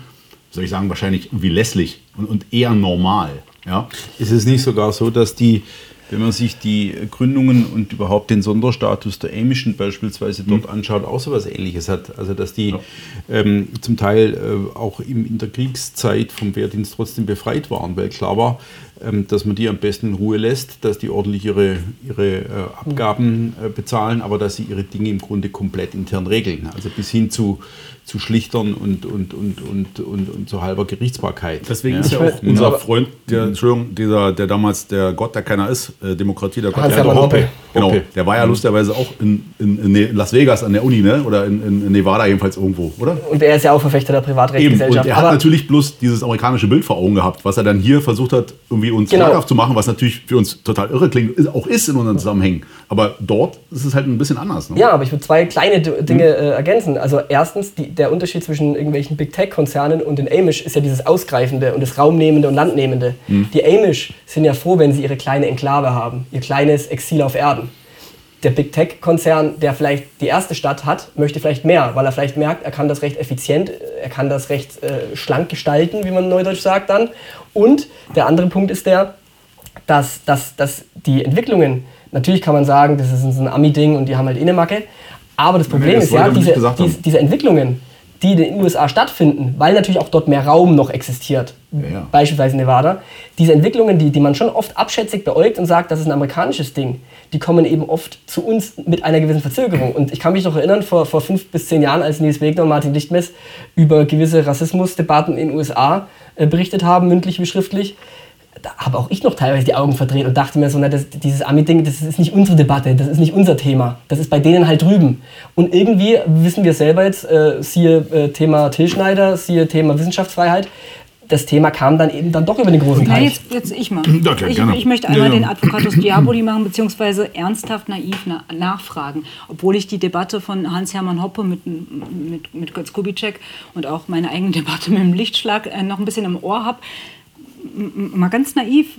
[SPEAKER 2] soll ich sagen, wahrscheinlich irgendwie lässlich und, und eher normal. Ja?
[SPEAKER 4] Ist es nicht sogar so, dass die, wenn man sich die Gründungen und überhaupt den Sonderstatus der Amischen beispielsweise dort
[SPEAKER 2] Mhm.
[SPEAKER 4] anschaut, auch so was Ähnliches hat? Also, dass die ähm, zum Teil äh, auch im, in der Kriegszeit vom Wehrdienst trotzdem befreit waren, weil klar war, dass man die am besten in Ruhe lässt, dass die ordentlich ihre, ihre äh, Abgaben äh, bezahlen, aber dass sie ihre Dinge im Grunde komplett intern regeln. Also bis hin zu, zu Schlichtern und, und, und, und, und, und zu halber Gerichtsbarkeit.
[SPEAKER 2] Deswegen
[SPEAKER 4] Ja.
[SPEAKER 2] ist ja auch unser Freund, der, Entschuldigung, dieser, der damals der Gott, der keiner ist, äh, Demokratie, der Gott, der
[SPEAKER 3] Hoppe.
[SPEAKER 2] Genau,
[SPEAKER 4] Hoppe.
[SPEAKER 2] der war ja lustigerweise auch in, in, in Ne- Las Vegas an der Uni, ne? oder in, in, Nevada jedenfalls irgendwo, oder?
[SPEAKER 3] Und er ist ja auch Verfechter der
[SPEAKER 2] Eben, und
[SPEAKER 3] Privatrechtsgesellschaft.
[SPEAKER 2] er hat
[SPEAKER 3] Aber
[SPEAKER 2] natürlich bloß dieses amerikanische Bild vor Augen gehabt, was er dann hier versucht hat, irgendwie uns
[SPEAKER 3] Genau.
[SPEAKER 2] schmackhaft zu machen, was natürlich für uns total irre klingt, auch ist in unseren Zusammenhängen. Aber dort ist es halt ein bisschen anders. Ne?
[SPEAKER 3] Ja, aber ich würde zwei kleine D- Dinge
[SPEAKER 2] Hm.
[SPEAKER 3] äh, ergänzen. Also erstens, die, der Unterschied zwischen irgendwelchen Big Tech-Konzernen und den Amish ist ja dieses Ausgreifende und das Raumnehmende und Landnehmende.
[SPEAKER 2] Hm.
[SPEAKER 3] Die Amish sind ja froh, wenn sie ihre kleine Enklave haben, ihr kleines Exil auf Erden. Der Big Tech-Konzern, der vielleicht die erste Stadt hat, möchte vielleicht mehr, weil er vielleicht merkt, er kann das recht effizient, äh, er kann das recht äh, schlank gestalten, wie man neudeutsch sagt dann. Und der andere Punkt ist der, dass, dass, dass die Entwicklungen, natürlich kann man sagen, das ist ein Ami-Ding und die haben halt eh eine Macke, aber das Problem
[SPEAKER 2] das
[SPEAKER 3] ist ja, diese, diese, diese Entwicklungen, die in den USA stattfinden, weil natürlich auch dort mehr Raum noch existiert,
[SPEAKER 2] ja.
[SPEAKER 3] beispielsweise Nevada, diese Entwicklungen, die, die man schon oft abschätzig beäugt und sagt, das ist ein amerikanisches Ding, die kommen eben oft zu uns mit einer gewissen Verzögerung. Und ich kann mich noch erinnern, vor, vor fünf bis zehn Jahren, als Nils Wegner und Martin Lichtmess über gewisse Rassismusdebatten in den USA äh, berichtet haben, mündlich wie schriftlich, da habe auch ich noch teilweise die Augen verdreht und dachte mir so, na, das, dieses Ami-Ding, das ist nicht unsere Debatte, das ist nicht unser Thema, das ist bei denen halt drüben. Und irgendwie wissen wir selber jetzt, äh, siehe äh, Thema Till Schneider, siehe Thema Wissenschaftsfreiheit, das Thema kam dann eben dann doch über den großen
[SPEAKER 1] Na,
[SPEAKER 3] Teich.
[SPEAKER 1] jetzt, jetzt ich mal.
[SPEAKER 2] Ja, klar,
[SPEAKER 1] ich, ich möchte einmal
[SPEAKER 2] Ja, ja.
[SPEAKER 1] den Advocatus Diaboli machen, beziehungsweise ernsthaft naiv na nachfragen. Obwohl ich die Debatte von Hans-Hermann Hoppe mit, mit, mit Götz Kubitschek und auch meine eigene Debatte mit dem Lichtschlag äh, noch ein bisschen im Ohr habe. Mal ganz naiv,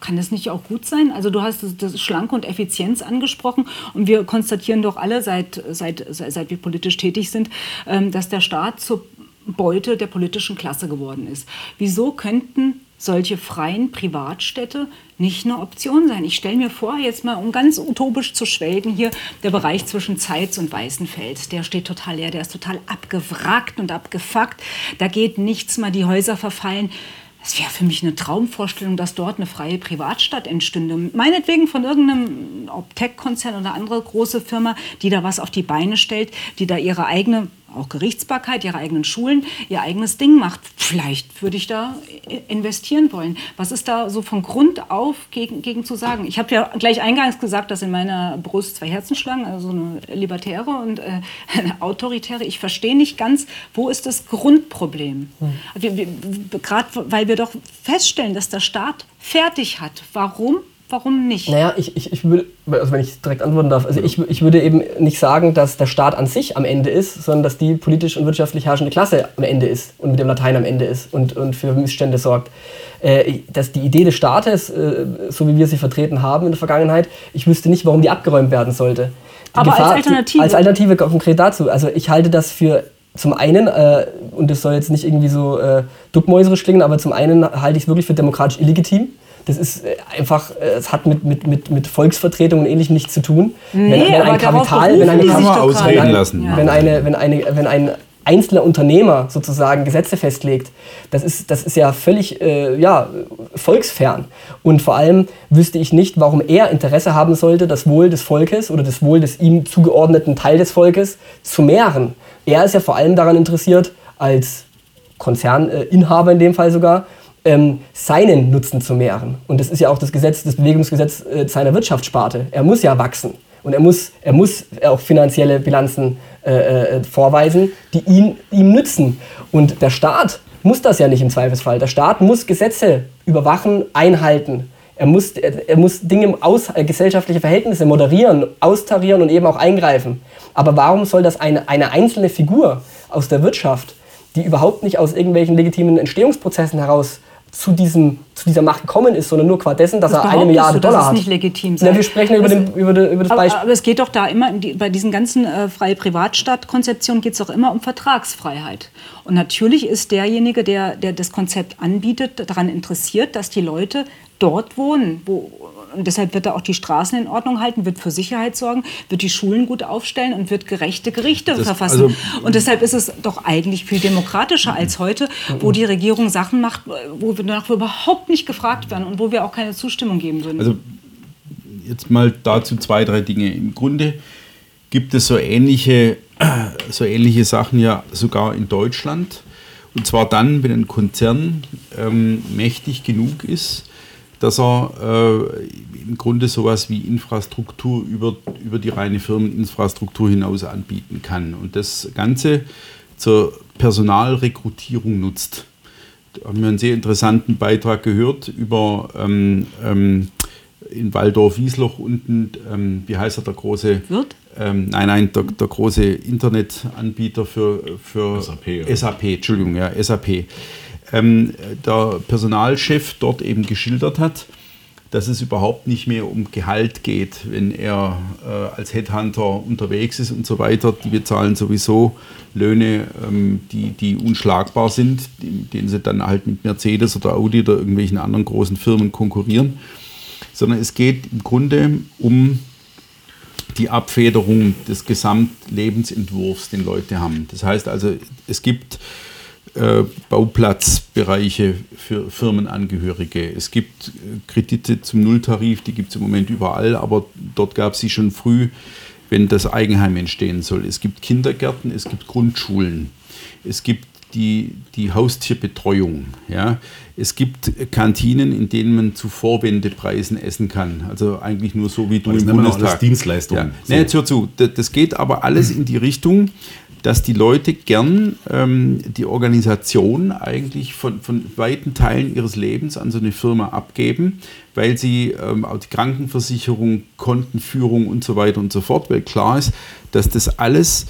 [SPEAKER 1] kann das nicht auch gut sein? Also du hast das, das Schlanke und Effizienz angesprochen und wir konstatieren doch alle, seit, seit, seit, wir politisch tätig sind, ähm, dass der Staat zur Beute der politischen Klasse geworden ist. Wieso könnten solche freien Privatstädte nicht eine Option sein? Ich stelle mir vor, jetzt mal um ganz utopisch zu schwelgen hier, der Bereich zwischen Zeitz und Weißenfels, der steht total leer, der ist total abgewrackt und abgefuckt. Da geht nichts mehr, die Häuser verfallen. Es wäre für mich eine Traumvorstellung, dass dort eine freie Privatstadt entstünde. Meinetwegen von irgendeinem Tech-Konzern oder andere große Firma, die da was auf die Beine stellt, die da ihre eigene, auch Gerichtsbarkeit, ihre eigenen Schulen, ihr eigenes Ding macht. Vielleicht würde ich da investieren wollen. Was ist da so von Grund auf gegen, gegen zu sagen? Ich habe ja gleich eingangs gesagt, dass in meiner Brust zwei Herzen schlagen, also eine libertäre und äh, eine autoritäre. Ich verstehe nicht ganz, wo ist das Grundproblem? Wir, Gerade weil wir doch feststellen, dass der Staat fertig hat. Warum? Warum nicht?
[SPEAKER 3] Naja, ich, ich, ich würde, also wenn ich direkt antworten darf, also ich, ich würde eben nicht sagen, dass der Staat an sich am Ende ist, sondern dass die politisch und wirtschaftlich herrschende Klasse am Ende ist und mit dem Latein am Ende ist und, und für Missstände sorgt. Äh, dass die Idee des Staates, äh, so wie wir sie vertreten haben in der Vergangenheit, ich wüsste nicht, warum die abgeräumt werden sollte. Die
[SPEAKER 1] Aber als Alternative?
[SPEAKER 3] Als Alternative konkret dazu. Also ich halte das für zum einen, äh, und das soll jetzt nicht irgendwie so äh, duckmäuserisch klingen, aber zum einen halte ich es wirklich für demokratisch illegitim. Das ist äh, einfach, äh, es hat mit, mit, mit, mit Volksvertretung und ähnlichem nichts zu tun.
[SPEAKER 1] Nee,
[SPEAKER 3] wenn eine,
[SPEAKER 4] Kann man
[SPEAKER 1] doch
[SPEAKER 4] ausreden
[SPEAKER 1] gerade.
[SPEAKER 4] lassen.
[SPEAKER 1] Ja.
[SPEAKER 3] wenn, eine, wenn, eine, wenn ein einzelner Unternehmer sozusagen Gesetze festlegt, das ist, das ist ja völlig äh, ja, volksfern. Und vor allem wüsste ich nicht, warum er Interesse haben sollte, das Wohl des Volkes oder das Wohl des ihm zugeordneten Teil des Volkes zu mehren. Er ist ja vor allem daran interessiert, als Konzerninhaber in dem Fall sogar, ähm, seinen Nutzen zu mehren. Und das ist ja auch das Gesetz, das Bewegungsgesetz äh, seiner Wirtschaftssparte. Er muss ja wachsen. Und er muss, er muss auch finanzielle Bilanzen äh, äh, vorweisen, die ihn, ihm nützen. Und der Staat muss das ja nicht im Zweifelsfall. Der Staat muss Gesetze überwachen, einhalten. Er muss, er, muss Dinge aus, äh, gesellschaftliche Verhältnisse moderieren, austarieren und eben auch eingreifen. Aber warum soll das eine, eine einzelne Figur aus der Wirtschaft, die überhaupt nicht aus irgendwelchen legitimen Entstehungsprozessen heraus zu, diesem, zu dieser Macht gekommen ist, sondern nur qua dessen, dass
[SPEAKER 1] Das
[SPEAKER 3] er eine Milliarde
[SPEAKER 1] du,
[SPEAKER 3] Dollar hat.
[SPEAKER 1] nicht legitim sei.
[SPEAKER 3] Ja, wir sprechen über,
[SPEAKER 1] Also-
[SPEAKER 3] den, über, de, über das
[SPEAKER 1] Aber,
[SPEAKER 3] Beispiel.
[SPEAKER 1] aber es geht doch da immer, die, bei diesen ganzen äh, freie Privatstadt-Konzeptionen geht es doch immer um Vertragsfreiheit. Und natürlich ist derjenige, der, der das Konzept anbietet, daran interessiert, dass die Leute dort wohnen. Wo, und deshalb wird er auch die Straßen in Ordnung halten, wird für Sicherheit sorgen, wird die Schulen gut aufstellen und wird gerechte Gerichte
[SPEAKER 4] Das-
[SPEAKER 1] verfassen.
[SPEAKER 4] also-
[SPEAKER 1] und deshalb ist es doch eigentlich viel demokratischer als heute, wo die Regierung Sachen macht, wo wir danach überhaupt nicht gefragt werden und wo wir auch keine Zustimmung geben würden.
[SPEAKER 4] Also jetzt mal dazu zwei, drei Dinge. Im Grunde gibt es so ähnliche, so ähnliche Sachen ja sogar in Deutschland. Und zwar dann, wenn ein Konzern ähm, mächtig genug ist, dass er äh, im Grunde sowas wie Infrastruktur über, über die reine Firmeninfrastruktur hinaus anbieten kann. Und das Ganze zur Personalrekrutierung nutzt. Da haben wir einen sehr interessanten Beitrag gehört über ähm, ähm, in Waldorf-Wiesloch unten, ähm, wie heißt er, der große?
[SPEAKER 1] Wirt?
[SPEAKER 4] Ähm, nein, nein, der, der große Internetanbieter für, für
[SPEAKER 2] SAP, oder?
[SPEAKER 4] SAP, Entschuldigung, ja, SAP. Ähm, der Personalchef dort eben geschildert hat, dass es überhaupt nicht mehr um Gehalt geht, wenn er äh, als Headhunter unterwegs ist und so weiter. Die bezahlen sowieso Löhne, ähm, die, die unschlagbar sind, denen sie dann halt mit Mercedes oder Audi oder irgendwelchen anderen großen Firmen konkurrieren, sondern es geht im Grunde um die Abfederung des Gesamtlebensentwurfs, den Leute haben. Das heißt also, es gibt äh, Bauplatzbereiche für Firmenangehörige. Es gibt äh, Kredite zum Nulltarif, die gibt es im Moment überall, aber dort gab es sie schon früh, wenn das Eigenheim entstehen soll. Es gibt Kindergärten, es gibt Grundschulen, es gibt die, die Haustierbetreuung. Ja. Es gibt Kantinen, in denen man zu Vorwendepreisen essen kann. Also eigentlich nur so wie du
[SPEAKER 2] das
[SPEAKER 4] im Bundestag.
[SPEAKER 2] alles Dienstleistungen.
[SPEAKER 4] Ja.
[SPEAKER 2] So.
[SPEAKER 4] Nee, jetzt hör zu. Das, das geht aber alles in die Richtung, dass die Leute gern ähm, die Organisation eigentlich von, von weiten Teilen ihres Lebens an so eine Firma abgeben, weil sie ähm, auch die Krankenversicherung, Kontenführung und so weiter und so fort, weil klar ist, dass das alles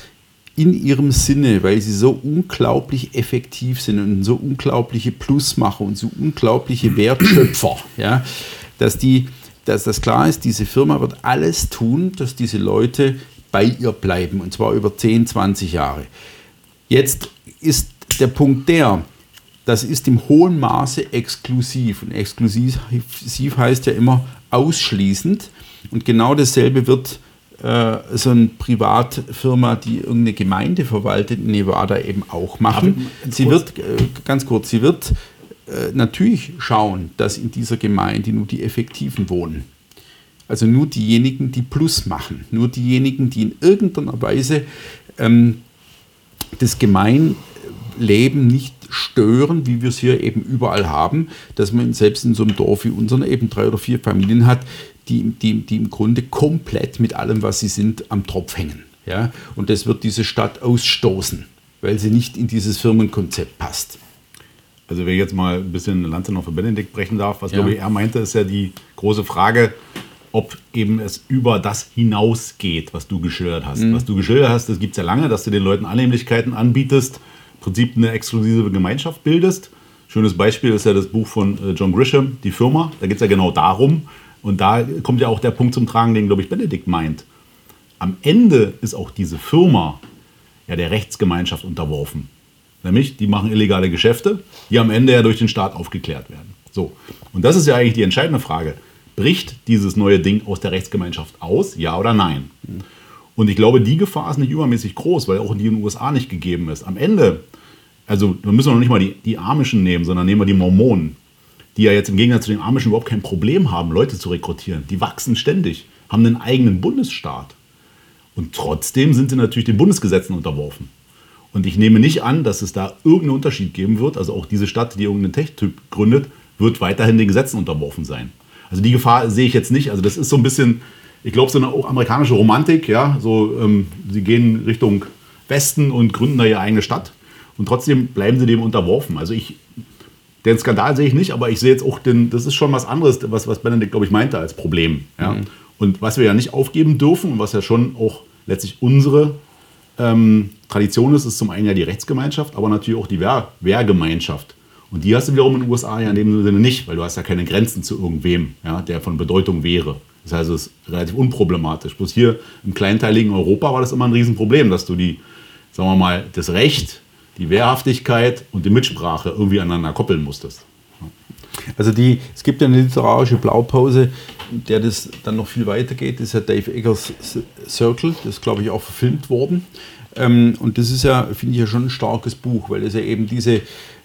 [SPEAKER 4] in ihrem Sinne, weil sie so unglaublich effektiv sind und so unglaubliche Plusmacher und so unglaubliche Wertschöpfer, ja, dass, die, dass das klar ist, diese Firma wird alles tun, dass diese Leute bei ihr bleiben und zwar über 10, 20 Jahre. Jetzt ist der Punkt der, das ist im hohen Maße exklusiv. Und exklusiv heißt ja immer ausschließend. Und genau dasselbe wird äh, so eine Privatfirma, die irgendeine Gemeinde verwaltet in Nevada eben auch machen.
[SPEAKER 2] Ich
[SPEAKER 4] Sie
[SPEAKER 2] kurz-
[SPEAKER 4] wird, äh, ganz kurz, sie wird äh, natürlich schauen, dass in dieser Gemeinde nur die Effektiven wohnen. Also nur diejenigen, die Plus machen, nur diejenigen, die in irgendeiner Weise ähm, das Gemeinleben nicht stören, wie wir es hier eben überall haben, dass man selbst in so einem Dorf wie unseren eben drei oder vier Familien hat, die, die, die im Grunde komplett mit allem, was sie sind, am Tropf hängen. Ja? Und das wird diese Stadt ausstoßen, weil sie nicht in dieses Firmenkonzept passt.
[SPEAKER 2] Also wer jetzt mal ein bisschen eine Lanze noch für Benedikt brechen darf, was
[SPEAKER 4] Ja.
[SPEAKER 2] glaube ich er meinte, ist ja die große Frage, ob eben es über das hinausgeht, was du geschildert hast.
[SPEAKER 4] Mhm.
[SPEAKER 2] Was du geschildert hast, das gibt es ja lange, dass du den Leuten Annehmlichkeiten anbietest, Prinzip eine exklusive Gemeinschaft bildest. Schönes Beispiel ist ja das Buch von äh, John Grisham, Die Firma. Da geht es ja genau darum. Und da kommt ja auch der Punkt zum Tragen, den, glaube ich, Benedikt meint. Am Ende ist auch diese Firma ja der Rechtsgemeinschaft unterworfen. Nämlich, die machen illegale Geschäfte, die am Ende ja durch den Staat aufgeklärt werden. So. Und das ist ja eigentlich die entscheidende Frage. Bricht dieses neue Ding aus der Rechtsgemeinschaft aus, ja oder nein? Und ich glaube, die Gefahr ist nicht übermäßig groß, weil auch in den USA nicht gegeben ist. Am Ende, also da müssen wir noch nicht mal die, die Amischen nehmen, sondern nehmen wir die Mormonen, die ja jetzt im Gegensatz zu den Amischen überhaupt kein Problem haben, Leute zu rekrutieren. Die wachsen ständig, haben einen eigenen Bundesstaat. Und trotzdem sind sie natürlich den Bundesgesetzen unterworfen. Und ich nehme nicht an, dass es da irgendeinen Unterschied geben wird. Also auch diese Stadt, die irgendeinen Tech-Typ gründet, wird weiterhin den Gesetzen unterworfen sein. Also die Gefahr sehe ich jetzt nicht. Also das ist so ein bisschen, ich glaube, so eine amerikanische Romantik. Ja, so ähm, sie gehen Richtung Westen und gründen da ihre eigene Stadt. Und trotzdem bleiben sie dem unterworfen. Also ich, den Skandal sehe ich nicht, aber ich sehe jetzt auch den, das ist schon was anderes, was, was Benedikt, glaube ich, meinte als Problem. Ja? Und was wir ja nicht aufgeben dürfen und was ja schon auch letztlich unsere ähm, Tradition ist, ist zum einen ja die Rechtsgemeinschaft, aber natürlich auch die Wehr, Wehrgemeinschaft. Und die hast du wiederum in den USA ja in dem Sinne nicht, weil du hast ja keine Grenzen zu irgendwem, ja, der von Bedeutung wäre. Das heißt, es ist relativ unproblematisch. Bloß hier im kleinteiligen Europa war das immer ein Riesenproblem, dass du die, sagen wir mal, das Recht, die Wehrhaftigkeit und die Mitsprache irgendwie aneinander koppeln musstest.
[SPEAKER 4] Also die, es gibt ja eine literarische Blaupause, in der das dann noch viel weiter geht. Das ist ja Dave Eggers Circle, das ist, glaube ich, auch verfilmt worden. Ähm, und das ist ja, finde ich ja schon ein starkes Buch, weil es ja eben diese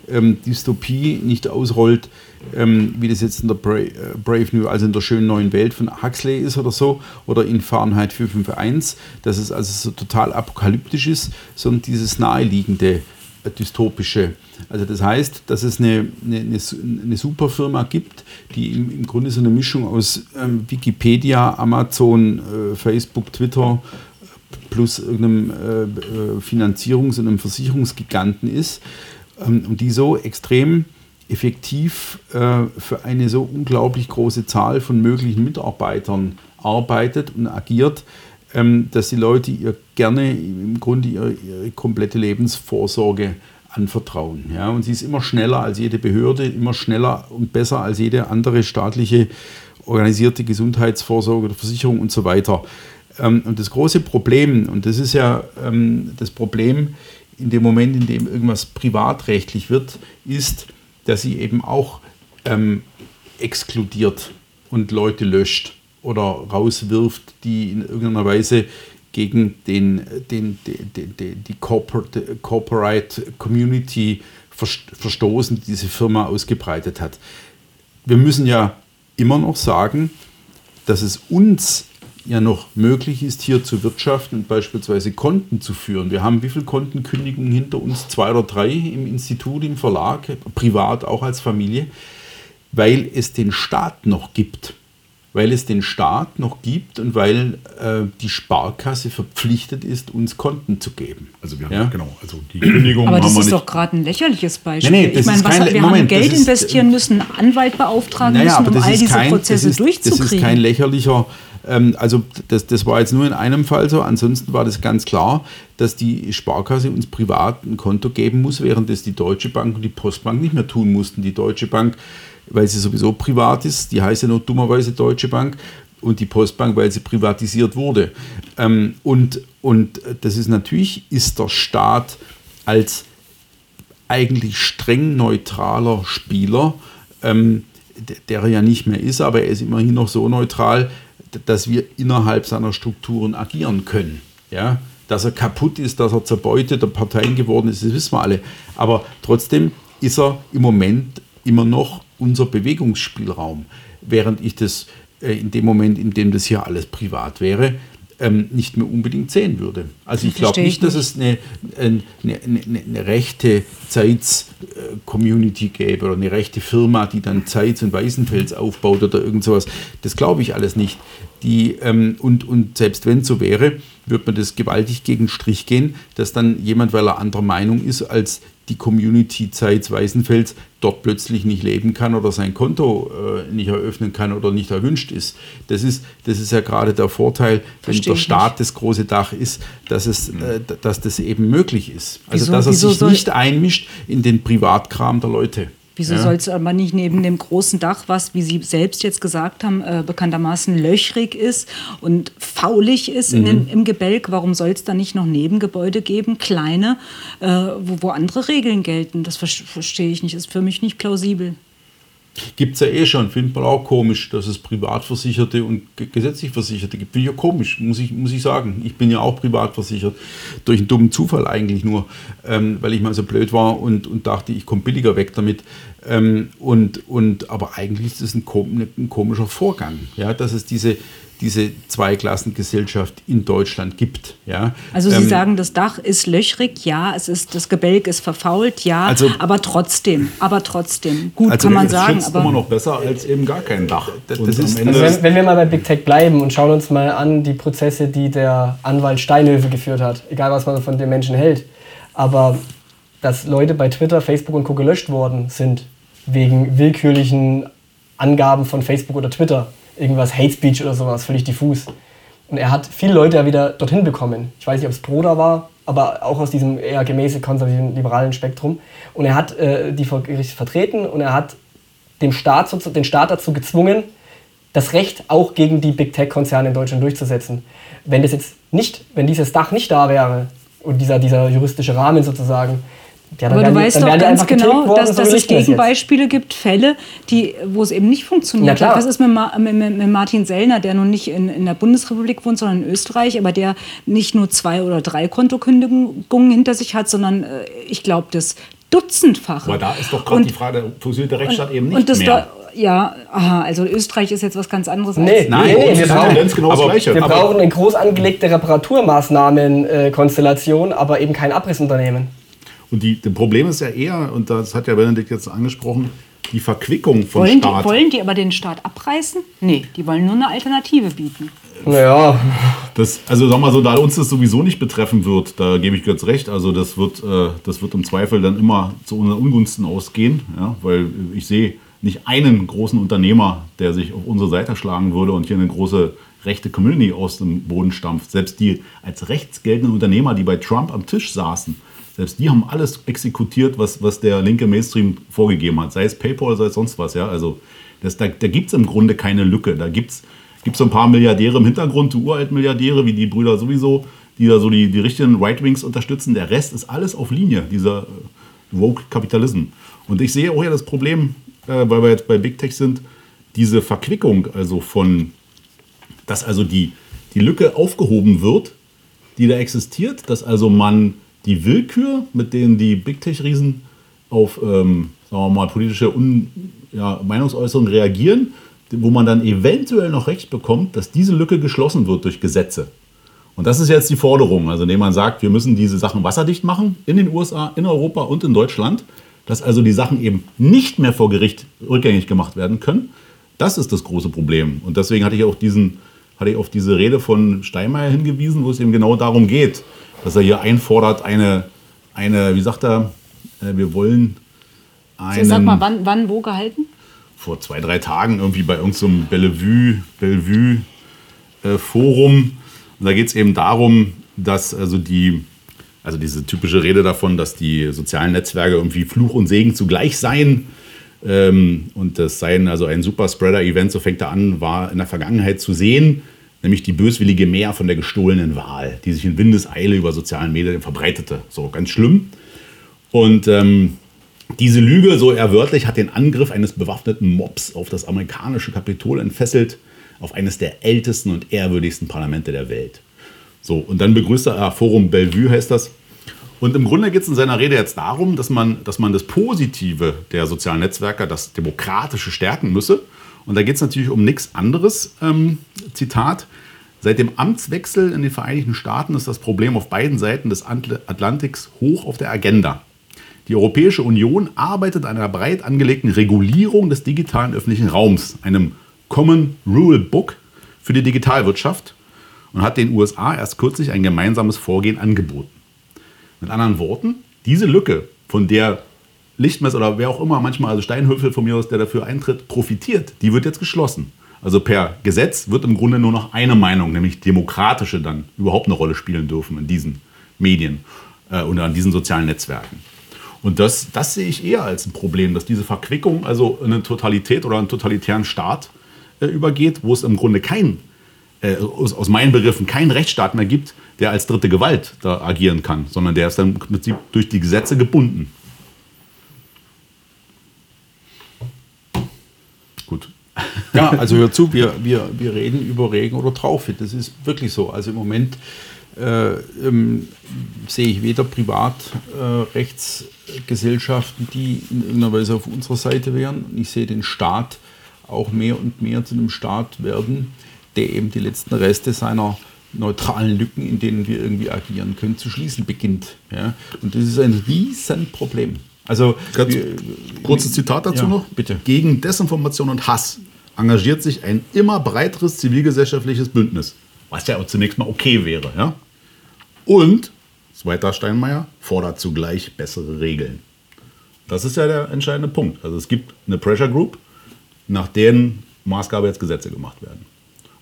[SPEAKER 4] ähm, Dystopie nicht ausrollt, ähm, wie das jetzt in der Bra äh, Brave New, also in der schönen neuen Welt von Huxley ist oder so, oder in Fahrenheit 451, dass es also so total apokalyptisch ist, sondern dieses naheliegende äh, dystopische. Also das heißt, dass es eine, eine, eine Superfirma gibt, die im, im, Grunde so eine Mischung aus ähm, Wikipedia, Amazon, äh, Facebook, Twitter plus irgendeinem äh, Finanzierungs- und einem Versicherungsgiganten ist ähm, und die so extrem effektiv äh, für eine so unglaublich große Zahl von möglichen Mitarbeitern arbeitet und agiert, ähm, dass die Leute ihr gerne im Grunde ihre, ihre komplette Lebensvorsorge anvertrauen. Ja? Und sie ist immer schneller als jede Behörde, immer schneller und besser als jede andere staatliche organisierte Gesundheitsvorsorge oder Versicherung und so weiter. Ähm, und das große Problem, und das ist ja ähm, das Problem in dem Moment, in dem irgendwas privatrechtlich wird, ist, dass sie eben auch ähm, exkludiert und Leute löscht oder rauswirft, die in irgendeiner Weise gegen den, den, den, den die Corporate, Corporate Community verstoßen, die diese Firma ausgebreitet hat. Wir müssen ja immer noch sagen, dass es uns ja noch möglich ist, hier zu wirtschaften und beispielsweise Konten zu führen. Wir haben wie viele Kontenkündigungen hinter uns? Zwei oder drei im Institut, im Verlag, privat auch als Familie, weil es den Staat noch gibt. Weil es den Staat noch gibt und weil äh, die Sparkasse verpflichtet ist, uns Konten zu geben.
[SPEAKER 2] Also wir haben, ja? genau, also die Kündigung
[SPEAKER 1] Aber
[SPEAKER 2] das
[SPEAKER 1] ist
[SPEAKER 2] nicht.
[SPEAKER 1] doch gerade ein lächerliches Beispiel.
[SPEAKER 2] Nee, nee,
[SPEAKER 1] ich meine,
[SPEAKER 2] ist
[SPEAKER 1] was,
[SPEAKER 2] kein-
[SPEAKER 1] wir
[SPEAKER 2] Moment,
[SPEAKER 1] haben Geld
[SPEAKER 2] ist,
[SPEAKER 1] investieren müssen, einen Anwalt beauftragen
[SPEAKER 4] Naja,
[SPEAKER 1] müssen, um all
[SPEAKER 4] ist
[SPEAKER 1] diese
[SPEAKER 4] kein,
[SPEAKER 1] Prozesse
[SPEAKER 4] das ist,
[SPEAKER 1] durchzukriegen.
[SPEAKER 4] Das ist kein lächerlicher, ähm, also das, das war jetzt nur in einem Fall so, ansonsten war das ganz klar, dass die Sparkasse uns privat ein Konto geben muss, während das die Deutsche Bank und die Postbank nicht mehr tun mussten. Die Deutsche Bank, weil sie sowieso privat ist, die heißt ja nur dummerweise Deutsche Bank, und die Postbank, weil sie privatisiert wurde. Ähm, und, und das ist natürlich, ist der Staat als eigentlich streng neutraler Spieler, ähm, der er ja nicht mehr ist, aber er ist immerhin noch so neutral, dass wir innerhalb seiner Strukturen agieren können. Ja? Dass er kaputt ist, dass er Zerbeute der Parteien geworden ist, das wissen wir alle. Aber trotzdem ist er im Moment immer noch unser Bewegungsspielraum, während ich das äh, in dem Moment, in dem das hier alles privat wäre, ähm, nicht mehr unbedingt sehen würde. Also ich glaube nicht, dass es eine, eine, eine, eine, eine rechte Zeitz-Community gäbe oder eine rechte Firma, die dann Zeitz und Weißenfels aufbaut oder irgend sowas. Das glaube ich alles nicht. Die, ähm, und, und selbst wenn es so wäre, würde man das gewaltig gegen den Strich gehen, dass dann jemand, weil er anderer Meinung ist als die Community Zeitz Weißenfels, dort plötzlich nicht leben kann oder sein Konto äh, nicht eröffnen kann oder nicht erwünscht ist. Das ist, das ist ja gerade der Vorteil, wenn
[SPEAKER 1] Verstehe
[SPEAKER 4] der
[SPEAKER 1] ich
[SPEAKER 4] Staat das große Dach ist, dass, es, äh, dass das eben möglich ist. Also
[SPEAKER 1] Wieso-
[SPEAKER 4] dass er sich
[SPEAKER 1] soll-
[SPEAKER 4] nicht einmischt in den Privatkram der Leute.
[SPEAKER 1] Wieso
[SPEAKER 4] Ja.
[SPEAKER 1] soll es aber nicht neben dem großen Dach, was, wie Sie selbst jetzt gesagt haben, äh, bekanntermaßen löchrig ist und faulig ist in
[SPEAKER 4] Mhm.
[SPEAKER 1] den, im Gebälk, warum soll es da nicht noch Nebengebäude geben, kleine, äh, wo, wo andere Regeln gelten? Das ver- verstehe ich nicht, ist für mich nicht plausibel.
[SPEAKER 4] Gibt es ja eh schon, findet man auch komisch, dass es Privatversicherte und ge- gesetzlich Versicherte gibt. Finde ich ja komisch, muss ich, muss ich sagen. Ich bin ja auch privat versichert. Durch einen dummen Zufall eigentlich nur, ähm, weil ich mal so blöd war und, und dachte, ich komme billiger weg damit. Ähm, und, und, aber eigentlich ist das ein, kom ein komischer Vorgang, ja, dass es diese, diese Zweiklassengesellschaft in Deutschland gibt. Ja.
[SPEAKER 1] Also Sie
[SPEAKER 4] Ähm,
[SPEAKER 1] sagen, das Dach ist löchrig, ja, es ist, das Gebälk ist verfault, ja,
[SPEAKER 4] Also-
[SPEAKER 1] aber trotzdem, aber trotzdem, gut
[SPEAKER 4] Also
[SPEAKER 1] kann man sagen, aber
[SPEAKER 2] immer noch besser als eben gar kein Dach.
[SPEAKER 4] Das- das ist-
[SPEAKER 3] Also wenn, wenn wir mal bei Big Tech bleiben und schauen uns mal an die Prozesse, die der Anwalt Steinhöfe geführt hat, egal was man von den Menschen hält, aber dass Leute bei Twitter, Facebook und Co. gelöscht worden sind wegen willkürlichen Angaben von Facebook oder Twitter, irgendwas Hate Speech oder sowas, völlig diffus. Und er hat viele Leute ja wieder dorthin bekommen. Ich weiß nicht, ob es Broder war, aber auch aus diesem eher gemäße konservativen liberalen Spektrum. Und er hat äh, die vor Gericht vertreten und er hat dem Staat, den Staat dazu gezwungen, das Recht auch gegen die Big Tech-Konzerne in Deutschland durchzusetzen. Wenn das jetzt nicht, wenn dieses Dach nicht da wäre und dieser, dieser juristische Rahmen sozusagen,
[SPEAKER 1] ja, Aber du die, weißt doch ganz genau, worden, dass, dass es Gegenbeispiele gibt, Fälle, die, wo es eben nicht funktioniert hat. Was ist mit, mit, mit, Martin Sellner, der nun nicht in, in der Bundesrepublik wohnt, sondern in Österreich, aber der nicht nur zwei oder drei Kontokündigungen hinter sich hat, sondern äh, ich glaube, das Dutzendfache.
[SPEAKER 2] Aber da ist doch gerade die Frage, funktioniert der Rechtsstaat und, eben nicht und mehr.
[SPEAKER 1] ja, aha, also Österreich ist jetzt was ganz anderes.
[SPEAKER 3] Nee, als nein, nee, wir brauchen, genau Gleiche. Wir brauchen eine groß angelegte Reparaturmaßnahmen-Konstellation, aber eben kein Abrissunternehmen.
[SPEAKER 2] Und die, das Problem ist ja eher, und das hat ja Benedikt jetzt angesprochen, die Verquickung von
[SPEAKER 1] wollen
[SPEAKER 2] Staat.
[SPEAKER 1] Die, wollen die aber den Staat abreißen? Nee, die wollen nur eine Alternative bieten.
[SPEAKER 3] Naja.
[SPEAKER 2] Das, also sag mal so, da uns das sowieso nicht betreffen wird, da gebe ich Götz recht, also das wird, äh, das wird im Zweifel dann immer zu unseren Ungunsten ausgehen, ja, weil ich sehe nicht einen großen Unternehmer, der sich auf unsere Seite schlagen würde und hier eine große rechte Community aus dem Boden stampft. Selbst die als rechts geltenden Unternehmer, die bei Trump am Tisch saßen, selbst die haben alles exekutiert, was, was der linke Mainstream vorgegeben hat. Sei es PayPal, sei es sonst was. Ja? Also das, da da gibt es im Grunde keine Lücke. Da gibt es so ein paar Milliardäre im Hintergrund, die Uralt-Milliardäre, wie die Brüder sowieso, die da so die, die richtigen Right-Wings unterstützen. Der Rest ist alles auf Linie, dieser äh, Woke-Kapitalism. Und ich sehe auch ja das Problem, äh, weil wir jetzt bei Big Tech sind, diese Verquickung, also von, dass also die, die Lücke aufgehoben wird, die da existiert, dass also man die Willkür, mit denen die Big Tech-Riesen auf ähm, sagen wir mal, politische Un ja, Meinungsäußerungen reagieren, wo man dann eventuell noch recht bekommt, dass diese Lücke geschlossen wird durch Gesetze. Und das ist jetzt die Forderung, also indem man sagt, wir müssen diese Sachen wasserdicht machen in den USA, in Europa und in Deutschland, dass also die Sachen eben nicht mehr vor Gericht rückgängig gemacht werden können. Das ist das große Problem. Und deswegen hatte ich auch diesen, hatte ich auf diese Rede von Steinmeier hingewiesen, wo es eben genau darum geht, dass er hier einfordert, eine, eine wie sagt er, äh, wir wollen einen...
[SPEAKER 1] Sag mal, wann, wann wo gehalten?
[SPEAKER 2] Vor zwei, drei Tagen irgendwie bei irgendeinem so Bellevue, Bellevue äh, Forum. Und da geht es eben darum, dass also die, also diese typische Rede davon, dass die sozialen Netzwerke irgendwie Fluch und Segen zugleich seien. Ähm, und das seien also ein Superspreader-Event, so fängt er an, war in der Vergangenheit zu sehen nämlich die böswillige Mehr von der gestohlenen Wahl, die sich in Windeseile über sozialen Medien verbreitete. So ganz schlimm. Und ähm, diese Lüge, so eher wörtlich, hat den Angriff eines bewaffneten Mobs auf das amerikanische Kapitol entfesselt, auf eines der ältesten und ehrwürdigsten Parlamente der Welt. So, und dann begrüßt er Forum Bellevue, heißt das. Und im Grunde geht es in seiner Rede jetzt darum, dass man, dass man das Positive der sozialen Netzwerke, das Demokratische stärken müsse und da geht es natürlich um nichts anderes. Ähm, Zitat. Seit dem Amtswechsel in den Vereinigten Staaten ist das Problem auf beiden Seiten des Atlantiks hoch auf der Agenda. Die Europäische Union arbeitet an einer breit angelegten Regulierung des digitalen öffentlichen Raums, einem Common Rule Book für die Digitalwirtschaft und hat den USA erst kürzlich ein gemeinsames Vorgehen angeboten. Mit anderen Worten, diese Lücke, von der Lichtmess oder wer auch immer, manchmal also Steinhöfel von mir aus, der dafür eintritt, profitiert, die wird jetzt geschlossen. Also per Gesetz wird im Grunde nur noch eine Meinung, nämlich demokratische, dann überhaupt eine Rolle spielen dürfen in diesen Medien äh, oder an diesen sozialen Netzwerken. Und das, das sehe ich eher als ein Problem, dass diese Verquickung also in eine Totalität oder einen totalitären Staat äh, übergeht, wo es im Grunde kein, äh, aus, aus, meinen Begriffen, keinen Rechtsstaat mehr gibt, der als dritte Gewalt da agieren kann, sondern der ist dann im Prinzip durch die Gesetze gebunden. Gut.
[SPEAKER 4] Ja, also hör zu, wir, wir, wir reden über Regen oder Traufe. Das ist wirklich so. Also im Moment äh, ähm, sehe ich weder Privatrechtsgesellschaften, äh, die in irgendeiner Weise auf unserer Seite wären. Ich sehe den Staat auch mehr und mehr zu einem Staat werden, der eben die letzten Reste seiner neutralen Lücken, in denen wir irgendwie agieren können, zu schließen beginnt. Ja? Und das ist ein Riesenproblem. Also,
[SPEAKER 2] Ganz kurzes Zitat dazu ja, noch.
[SPEAKER 4] Bitte.
[SPEAKER 2] Gegen Desinformation und Hass engagiert sich ein immer breiteres zivilgesellschaftliches Bündnis, was ja auch zunächst mal okay wäre. Ja? Und, zweiter Steinmeier, fordert zugleich bessere Regeln. Das ist ja der entscheidende Punkt. Also es gibt eine Pressure Group, nach deren Maßgabe jetzt Gesetze gemacht werden.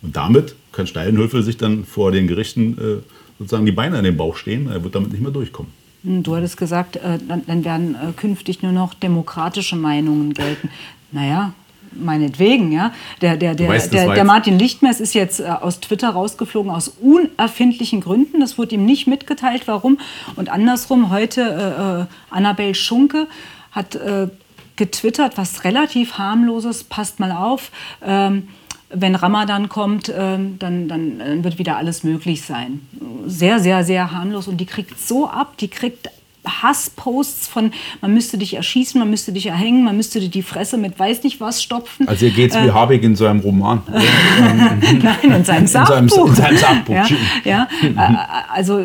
[SPEAKER 2] Und damit kann Steinhöfel sich dann vor den Gerichten äh, sozusagen die Beine in den Bauch stehen. Er wird damit nicht mehr durchkommen.
[SPEAKER 1] Hm, Du hattest gesagt, äh, dann, dann werden äh, künftig nur noch demokratische Meinungen gelten. Naja, meinetwegen, ja. Der, der, der,
[SPEAKER 2] weißt,
[SPEAKER 1] der, der Martin Lichtmess ist jetzt äh, aus Twitter rausgeflogen, aus unerfindlichen Gründen. Das wurde ihm nicht mitgeteilt, warum. Und andersrum, heute äh, äh, Annabel Schunke hat äh, getwittert, was relativ harmloses, passt mal auf. Ähm, wenn Ramadan kommt, ähm, dann, dann äh, wird wieder alles möglich sein. Sehr, sehr, sehr harmlos. Und die kriegt so ab, die kriegt Hassposts von, man müsste dich erschießen, man müsste dich erhängen, man müsste dir die Fresse mit weiß nicht was stopfen.
[SPEAKER 4] Also hier geht es wie Habeck in so einem Roman.
[SPEAKER 1] Nein, in seinem
[SPEAKER 4] seinem-
[SPEAKER 1] Sachbuch.
[SPEAKER 4] in seinem Sachbuch.
[SPEAKER 1] Ja, ja, äh, also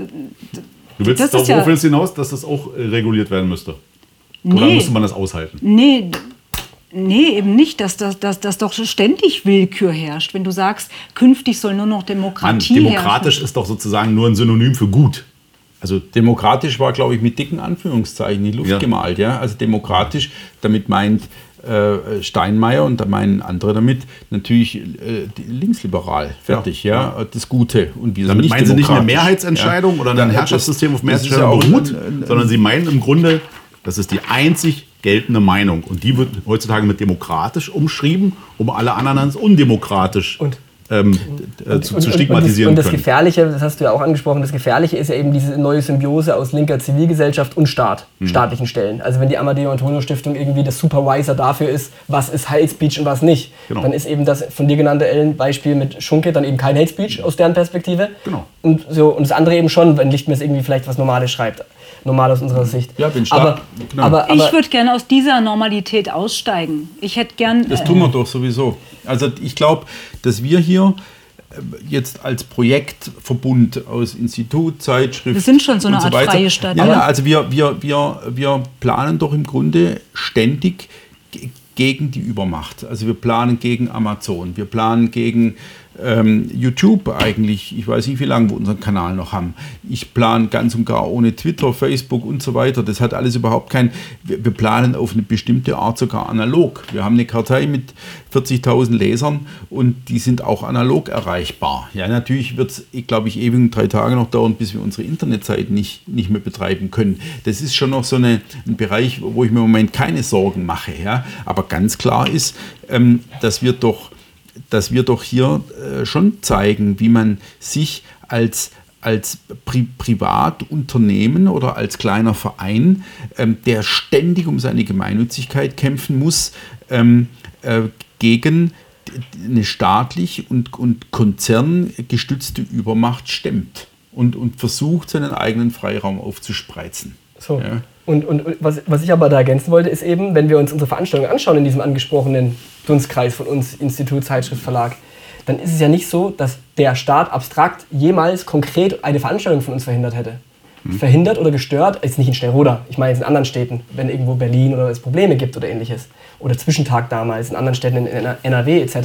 [SPEAKER 2] Du willst,
[SPEAKER 1] Das ist
[SPEAKER 2] darauf
[SPEAKER 1] ja-
[SPEAKER 2] willst du hinaus, dass das auch äh, reguliert werden müsste? Oder
[SPEAKER 1] Nee.
[SPEAKER 2] müsste man das aushalten?
[SPEAKER 1] Nee, nee, eben nicht, dass, dass, dass, dass doch ständig Willkür herrscht. Wenn du sagst, künftig soll nur noch
[SPEAKER 2] Mann,
[SPEAKER 1] Demokratie
[SPEAKER 2] demokratisch
[SPEAKER 1] herrschen.
[SPEAKER 2] ist doch sozusagen nur ein Synonym für gut. Also
[SPEAKER 4] Demokratisch war, glaube ich, mit dicken Anführungszeichen in die Luft
[SPEAKER 2] Ja.
[SPEAKER 4] gemalt. Ja? Also demokratisch, damit meint äh, Steinmeier und da meinen andere damit natürlich äh, linksliberal. Fertig, ja. Das Gute. Und wir sind
[SPEAKER 2] damit meinen Sie nicht eine. Mehrheitsentscheidung
[SPEAKER 4] Ja.
[SPEAKER 2] oder ein
[SPEAKER 4] Ja,
[SPEAKER 2] Herrschaftssystem auf
[SPEAKER 4] ja
[SPEAKER 2] Mehrheitsentscheidung
[SPEAKER 4] auch
[SPEAKER 2] beruht,
[SPEAKER 4] ein-
[SPEAKER 2] sondern Sie meinen im Grunde, das ist die einzig geltende Meinung. Und die wird heutzutage mit demokratisch umschrieben, um alle anderen als undemokratisch
[SPEAKER 3] Und-
[SPEAKER 2] ähm, äh, zu, zu stigmatisieren
[SPEAKER 3] und, das, und das. Gefährliche, das hast du ja auch angesprochen, das Gefährliche ist ja eben diese neue Symbiose aus linker Zivilgesellschaft und Staat,
[SPEAKER 2] Mhm.
[SPEAKER 3] staatlichen Stellen. Also wenn die Amadeo Antonio Stiftung irgendwie der Supervisor dafür ist, was ist Hate Speech und was nicht,
[SPEAKER 2] Genau.
[SPEAKER 3] dann ist eben das von dir genannte Ellen Beispiel mit Schunke dann eben kein Hate Speech aus deren Perspektive.
[SPEAKER 2] Genau.
[SPEAKER 3] Und, so, und das andere eben schon, wenn Lichtmess irgendwie vielleicht was Normales schreibt. Normal aus unserer Sicht.
[SPEAKER 4] Ja, wenn Staat-
[SPEAKER 3] aber,
[SPEAKER 4] genau.
[SPEAKER 3] aber,
[SPEAKER 1] Ich
[SPEAKER 3] aber,
[SPEAKER 1] würde gerne aus dieser Normalität aussteigen. Ich hätte gern.
[SPEAKER 4] Das
[SPEAKER 1] äh,
[SPEAKER 4] tun wir doch sowieso. Also ich glaube, dass wir hier äh, jetzt als Projektverbund aus Institut, Zeitschrift
[SPEAKER 1] Wir sind schon so eine
[SPEAKER 4] und
[SPEAKER 1] Art
[SPEAKER 4] weiter,
[SPEAKER 1] freie Stadt,
[SPEAKER 4] Ja, ja, also wir, wir, wir, wir planen doch im Grunde ständig ge- gegen die Übermacht. Also wir planen gegen Amazon, wir planen gegen ähm, YouTube eigentlich. Ich weiß nicht, wie lange wir unseren Kanal noch haben. Ich plane ganz und gar ohne Twitter, Facebook und so weiter. Das hat alles überhaupt kein. Wir, wir planen auf eine bestimmte Art sogar analog. Wir haben eine Kartei mit 40.000 Lesern und die sind auch analog erreichbar. Ja, natürlich wird es, glaube ich, ewig drei Tage noch dauern, bis wir unsere Internetseite nicht, nicht mehr betreiben können. Das ist schon noch so eine, ein Bereich, wo ich mir im Moment keine Sorgen mache. Ja? Aber ganz klar ist, ähm, dass wir doch dass wir doch hier äh, schon zeigen, wie man sich als, als Pri Privatunternehmen oder als kleiner Verein, ähm, der ständig um seine Gemeinnützigkeit kämpfen muss, ähm, äh, gegen eine staatlich und, und konzerngestützte Übermacht stemmt und, und versucht, seinen eigenen Freiraum aufzuspreizen.
[SPEAKER 3] So.
[SPEAKER 4] Ja.
[SPEAKER 3] Und, und was, was ich aber da ergänzen wollte, ist eben, wenn wir uns unsere Veranstaltungen anschauen in diesem angesprochenen Dunstkreis von uns, Institut, Zeitschrift, Verlag, dann ist es ja nicht so, dass der Staat abstrakt jemals konkret eine Veranstaltung von uns verhindert hätte. Verhindert oder gestört, ist nicht in Schnellroda, ich meine jetzt in anderen Städten, wenn irgendwo Berlin oder es Probleme gibt oder ähnliches. Oder Zwischentag damals, in anderen Städten in NRW etc.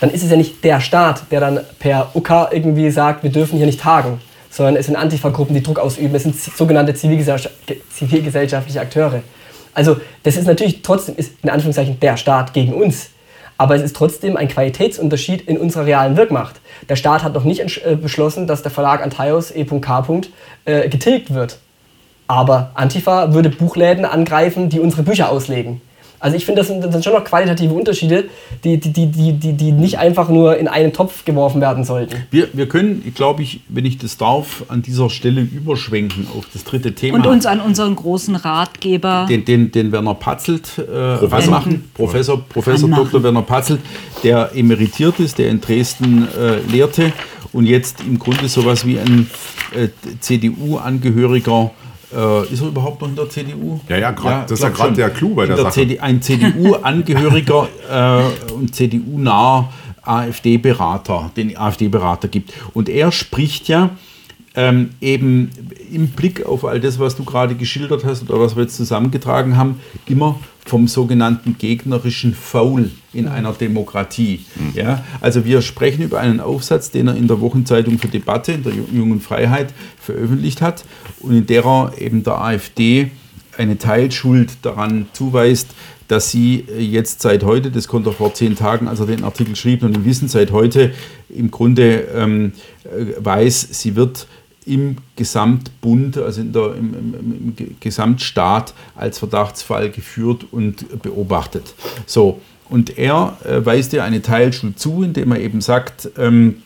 [SPEAKER 3] Dann ist es ja nicht der Staat, der dann per UK irgendwie sagt, wir dürfen hier nicht tagen, sondern es sind Antifa-Gruppen, die Druck ausüben, es sind sogenannte zivilgesellschaft zivilgesellschaftliche Akteure. Also das ist natürlich trotzdem, ist in Anführungszeichen der Staat gegen uns, aber es ist trotzdem ein Qualitätsunterschied in unserer realen Wirkmacht. Der Staat hat noch nicht äh, beschlossen, dass der Verlag Antaios E.K. Äh, getilgt wird. Aber Antifa würde Buchläden angreifen, die unsere Bücher auslegen. Also ich finde, das sind, das sind schon noch qualitative Unterschiede, die, die, die, die, die, die nicht einfach nur in einen Topf geworfen werden sollten.
[SPEAKER 4] Wir, wir können, glaube ich, wenn ich das darf, an dieser Stelle überschwenken auf das dritte Thema.
[SPEAKER 1] Und uns an unseren großen Ratgeber.
[SPEAKER 4] den, den, den Werner Patzelt äh,
[SPEAKER 2] Professor.
[SPEAKER 4] machen. Professor, Professor
[SPEAKER 1] Anmachen.
[SPEAKER 4] Dr. Werner Patzelt, der emeritiert ist, der in Dresden äh, lehrte und jetzt im Grunde sowas wie ein äh, CDU-Angehöriger äh, ist er überhaupt noch in der CDU?
[SPEAKER 2] Ja, ja, grad- das ist ja
[SPEAKER 4] schon.
[SPEAKER 2] der Clou bei
[SPEAKER 4] In
[SPEAKER 2] der Sache.
[SPEAKER 4] CD, ein CDU-Angehöriger äh, und CDU-naher AfD-Berater, den AfD-Berater gibt. Und er spricht ja ähm, eben im Blick auf all das, was du gerade geschildert hast oder was wir jetzt zusammengetragen haben, immer vom sogenannten gegnerischen Foul in einer Demokratie. Ja, also wir sprechen über einen Aufsatz, den er in der Wochenzeitung für Debatte, in der Ju- Jungen Freiheit, veröffentlicht hat und in der er eben der AfD eine Teilschuld daran zuweist, dass sie äh, jetzt seit heute, das konnte er vor zehn Tagen, als er den Artikel schrieb, und wir wissen seit heute im Grunde ähm, äh, weiß, sie wird im Gesamtbund, also der, im, im, im Ge- Gesamtstaat als Verdachtsfall geführt und beobachtet. So, und er äh, weist ihr eine Teilschuld zu, indem er eben sagt, ähm,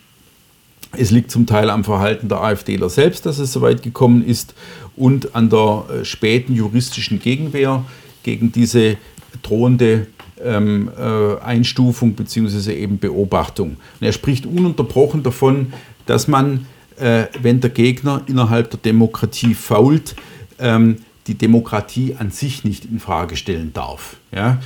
[SPEAKER 4] es liegt zum Teil am Verhalten der AfDler selbst, dass es so weit gekommen ist und an der äh, späten juristischen Gegenwehr gegen diese drohende ähm, äh, Einstufung bzw. eben Beobachtung. Und er spricht ununterbrochen davon, dass man, äh, wenn der Gegner innerhalb der Demokratie fault, ähm, die Demokratie an sich nicht in Frage stellen darf. Ja?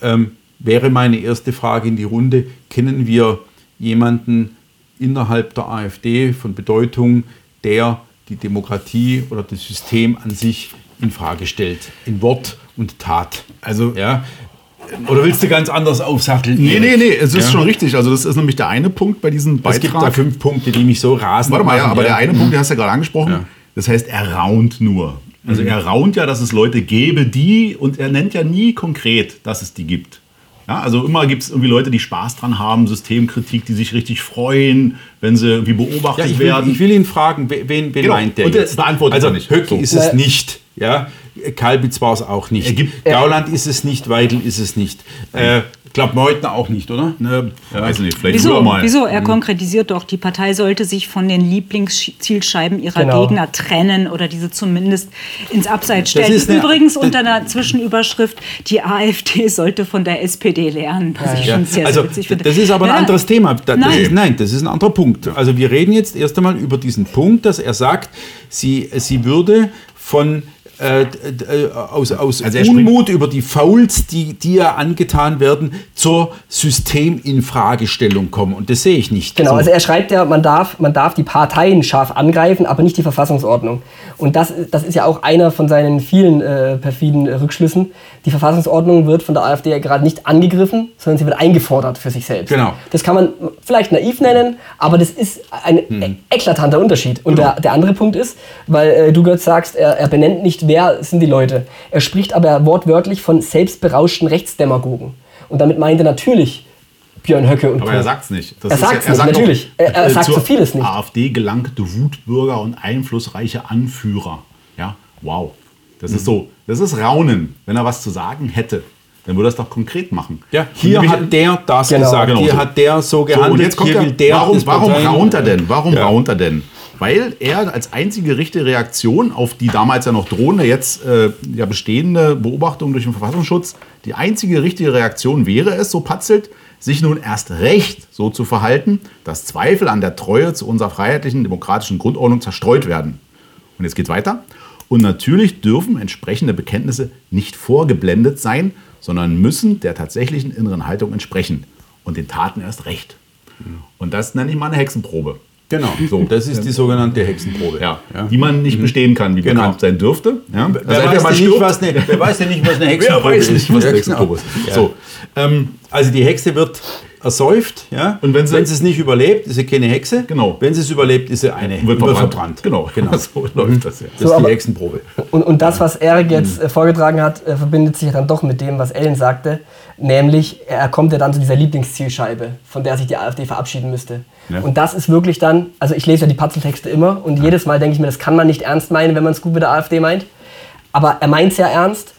[SPEAKER 4] Ähm, wäre meine erste Frage in die Runde, kennen wir jemanden innerhalb der AfD von Bedeutung, der die Demokratie oder das System an sich in Frage stellt, in Wort und Tat.
[SPEAKER 2] Also-
[SPEAKER 4] ja. Oder willst du ganz anders aufsatteln?
[SPEAKER 2] Nee, nee, nee, es ist
[SPEAKER 4] Ja.
[SPEAKER 2] schon richtig. Also das ist nämlich der eine Punkt bei diesem
[SPEAKER 4] Es gibt da
[SPEAKER 2] Beitrag.
[SPEAKER 4] fünf Punkte, die mich so rasend
[SPEAKER 2] Warte mal, ja, aber der eine Punkt, den hast du ja gerade angesprochen,
[SPEAKER 4] Ja.
[SPEAKER 2] das heißt, er raunt nur. Also er raunt ja, dass es Leute gäbe, die, und er nennt ja nie konkret, dass es die gibt. Ja, also immer gibt es irgendwie Leute, die Spaß dran haben, Systemkritik, die sich richtig freuen, wenn sie irgendwie beobachtet
[SPEAKER 4] Ja, ich, will,
[SPEAKER 2] werden.
[SPEAKER 4] ich will ihn fragen, wen, wen
[SPEAKER 2] Genau.
[SPEAKER 4] meint der
[SPEAKER 2] Und
[SPEAKER 4] jetzt?
[SPEAKER 2] beantwortet
[SPEAKER 4] also
[SPEAKER 2] er nicht.
[SPEAKER 4] Höcke
[SPEAKER 2] So.
[SPEAKER 4] ist es
[SPEAKER 3] Na-
[SPEAKER 4] nicht. Ja? Kalbitz war es auch nicht.
[SPEAKER 2] Gibt-
[SPEAKER 4] Gauland ist es nicht, Weidel ist es nicht. Äh, ich glaube, Meutner auch nicht, oder?
[SPEAKER 2] ne, weiß ich nicht, vielleicht
[SPEAKER 1] Wieso?
[SPEAKER 2] mal.
[SPEAKER 1] Wieso? Er konkretisiert doch, die Partei sollte sich von den Lieblingszielscheiben ihrer
[SPEAKER 3] Genau.
[SPEAKER 1] Gegner trennen oder diese zumindest ins Abseits
[SPEAKER 4] Das
[SPEAKER 1] stellen.
[SPEAKER 4] ist eine-
[SPEAKER 1] Übrigens
[SPEAKER 4] das-
[SPEAKER 1] unter einer Zwischenüberschrift, die AfD sollte von der SPD lernen, was ich
[SPEAKER 4] Ja,
[SPEAKER 1] schon sehr,
[SPEAKER 4] also
[SPEAKER 1] sehr witzig finde.
[SPEAKER 4] das ist aber ein
[SPEAKER 1] Ja,
[SPEAKER 4] anderes Thema. Da, das
[SPEAKER 1] Nein.
[SPEAKER 4] ist, nein, das ist ein anderer Punkt. Also wir reden jetzt erst einmal über diesen Punkt, dass er sagt, sie, sie würde von äh, äh, aus, aus
[SPEAKER 2] Also
[SPEAKER 4] Unmut über die Fouls, die, die ihr angetan werden, zur Systeminfragestellung kommen. Und das sehe ich nicht.
[SPEAKER 3] Genau,
[SPEAKER 4] So.
[SPEAKER 3] also er schreibt ja, man darf, man darf die Parteien scharf angreifen, aber nicht die Verfassungsordnung. Und das, das ist ja auch einer von seinen vielen äh, perfiden Rückschlüssen. Die Verfassungsordnung wird von der AfD ja gerade nicht angegriffen, sondern sie wird eingefordert für sich selbst.
[SPEAKER 4] Genau.
[SPEAKER 3] Das kann man vielleicht naiv nennen, aber das ist ein
[SPEAKER 4] Hm.
[SPEAKER 3] eklatanter Unterschied. Und
[SPEAKER 4] Genau.
[SPEAKER 3] der, der andere Punkt ist, weil äh, du Götz sagst, er, er benennt nicht, wer sind die Leute. Er spricht aber wortwörtlich von selbstberauschten Rechtsdemagogen. Und damit meint er natürlich Björn Höcke und
[SPEAKER 2] Aber
[SPEAKER 3] Co.
[SPEAKER 2] er sagt es nicht. Das
[SPEAKER 3] Er
[SPEAKER 2] ist
[SPEAKER 3] sagt's
[SPEAKER 2] ja-
[SPEAKER 3] nicht,
[SPEAKER 2] sagt
[SPEAKER 3] natürlich. Er- er
[SPEAKER 2] äh,
[SPEAKER 3] sagt so vieles nicht.
[SPEAKER 2] AfD gelangte Wutbürger und einflussreiche Anführer. Ja, wow. Das
[SPEAKER 3] Mhm.
[SPEAKER 2] ist so, das ist Raunen. Wenn er was zu sagen hätte, dann würde er es doch konkret machen.
[SPEAKER 4] ja, hier hat der das
[SPEAKER 3] Genau.
[SPEAKER 4] gesagt,
[SPEAKER 2] Genau
[SPEAKER 4] hier
[SPEAKER 2] so.
[SPEAKER 4] hat der so
[SPEAKER 2] So,
[SPEAKER 4] gehandelt,
[SPEAKER 2] und jetzt kommt
[SPEAKER 4] hier
[SPEAKER 2] er,
[SPEAKER 4] will der
[SPEAKER 2] warum, warum raunt er denn? Warum
[SPEAKER 4] Ja.
[SPEAKER 2] raunt er denn? Weil er als einzige richtige Reaktion auf die damals ja noch drohende, jetzt äh, ja bestehende Beobachtung durch den Verfassungsschutz, die einzige richtige Reaktion wäre es, so patzelt, sich nun erst recht so zu verhalten, dass Zweifel an der Treue zu unserer freiheitlichen demokratischen Grundordnung zerstreut werden. Und jetzt geht's weiter. Und natürlich dürfen entsprechende Bekenntnisse nicht vorgeblendet sein, sondern müssen der tatsächlichen inneren Haltung entsprechen. Und den Taten erst recht. Und das nenne ich mal eine Hexenprobe.
[SPEAKER 4] Genau,
[SPEAKER 2] So.
[SPEAKER 4] das ist die sogenannte Hexenprobe.
[SPEAKER 2] Ja, die man nicht bestehen kann, wie
[SPEAKER 4] Genau.
[SPEAKER 2] bekannt sein dürfte. Ja? Also
[SPEAKER 4] Wer,
[SPEAKER 2] entweder
[SPEAKER 4] weiß denn nicht, was eine, wer weiß denn nicht, was eine
[SPEAKER 2] Wer
[SPEAKER 4] Hexenprobe
[SPEAKER 2] weiß nicht, was
[SPEAKER 4] Ja,
[SPEAKER 2] eine Hexenprobe ist.
[SPEAKER 4] Ja.
[SPEAKER 2] So, ähm,
[SPEAKER 4] Also die Hexe wird ersäuft, ja.
[SPEAKER 2] Und wenn sie-
[SPEAKER 4] es nicht überlebt, ist sie keine Hexe.
[SPEAKER 2] Genau.
[SPEAKER 4] Wenn sie es überlebt, ist sie eine
[SPEAKER 2] wird
[SPEAKER 4] wird
[SPEAKER 2] verbrannt. Genau,
[SPEAKER 4] Genau.
[SPEAKER 2] so läuft das ja.
[SPEAKER 4] Das
[SPEAKER 3] So,
[SPEAKER 4] ist die Hexenprobe.
[SPEAKER 3] Und, und das, was Erik jetzt
[SPEAKER 2] Mhm.
[SPEAKER 3] äh, vorgetragen hat, äh, verbindet sich dann doch mit dem, was Ellen sagte. Nämlich, er kommt ja dann zu dieser Lieblingszielscheibe, von der sich die AfD verabschieden müsste.
[SPEAKER 2] Ja.
[SPEAKER 3] Und das ist wirklich dann, also ich lese ja die Patzeltexte immer und jedes Mal denke ich mir, das kann man nicht ernst meinen, wenn man es gut mit der AfD meint. Aber er meint es ja ernst.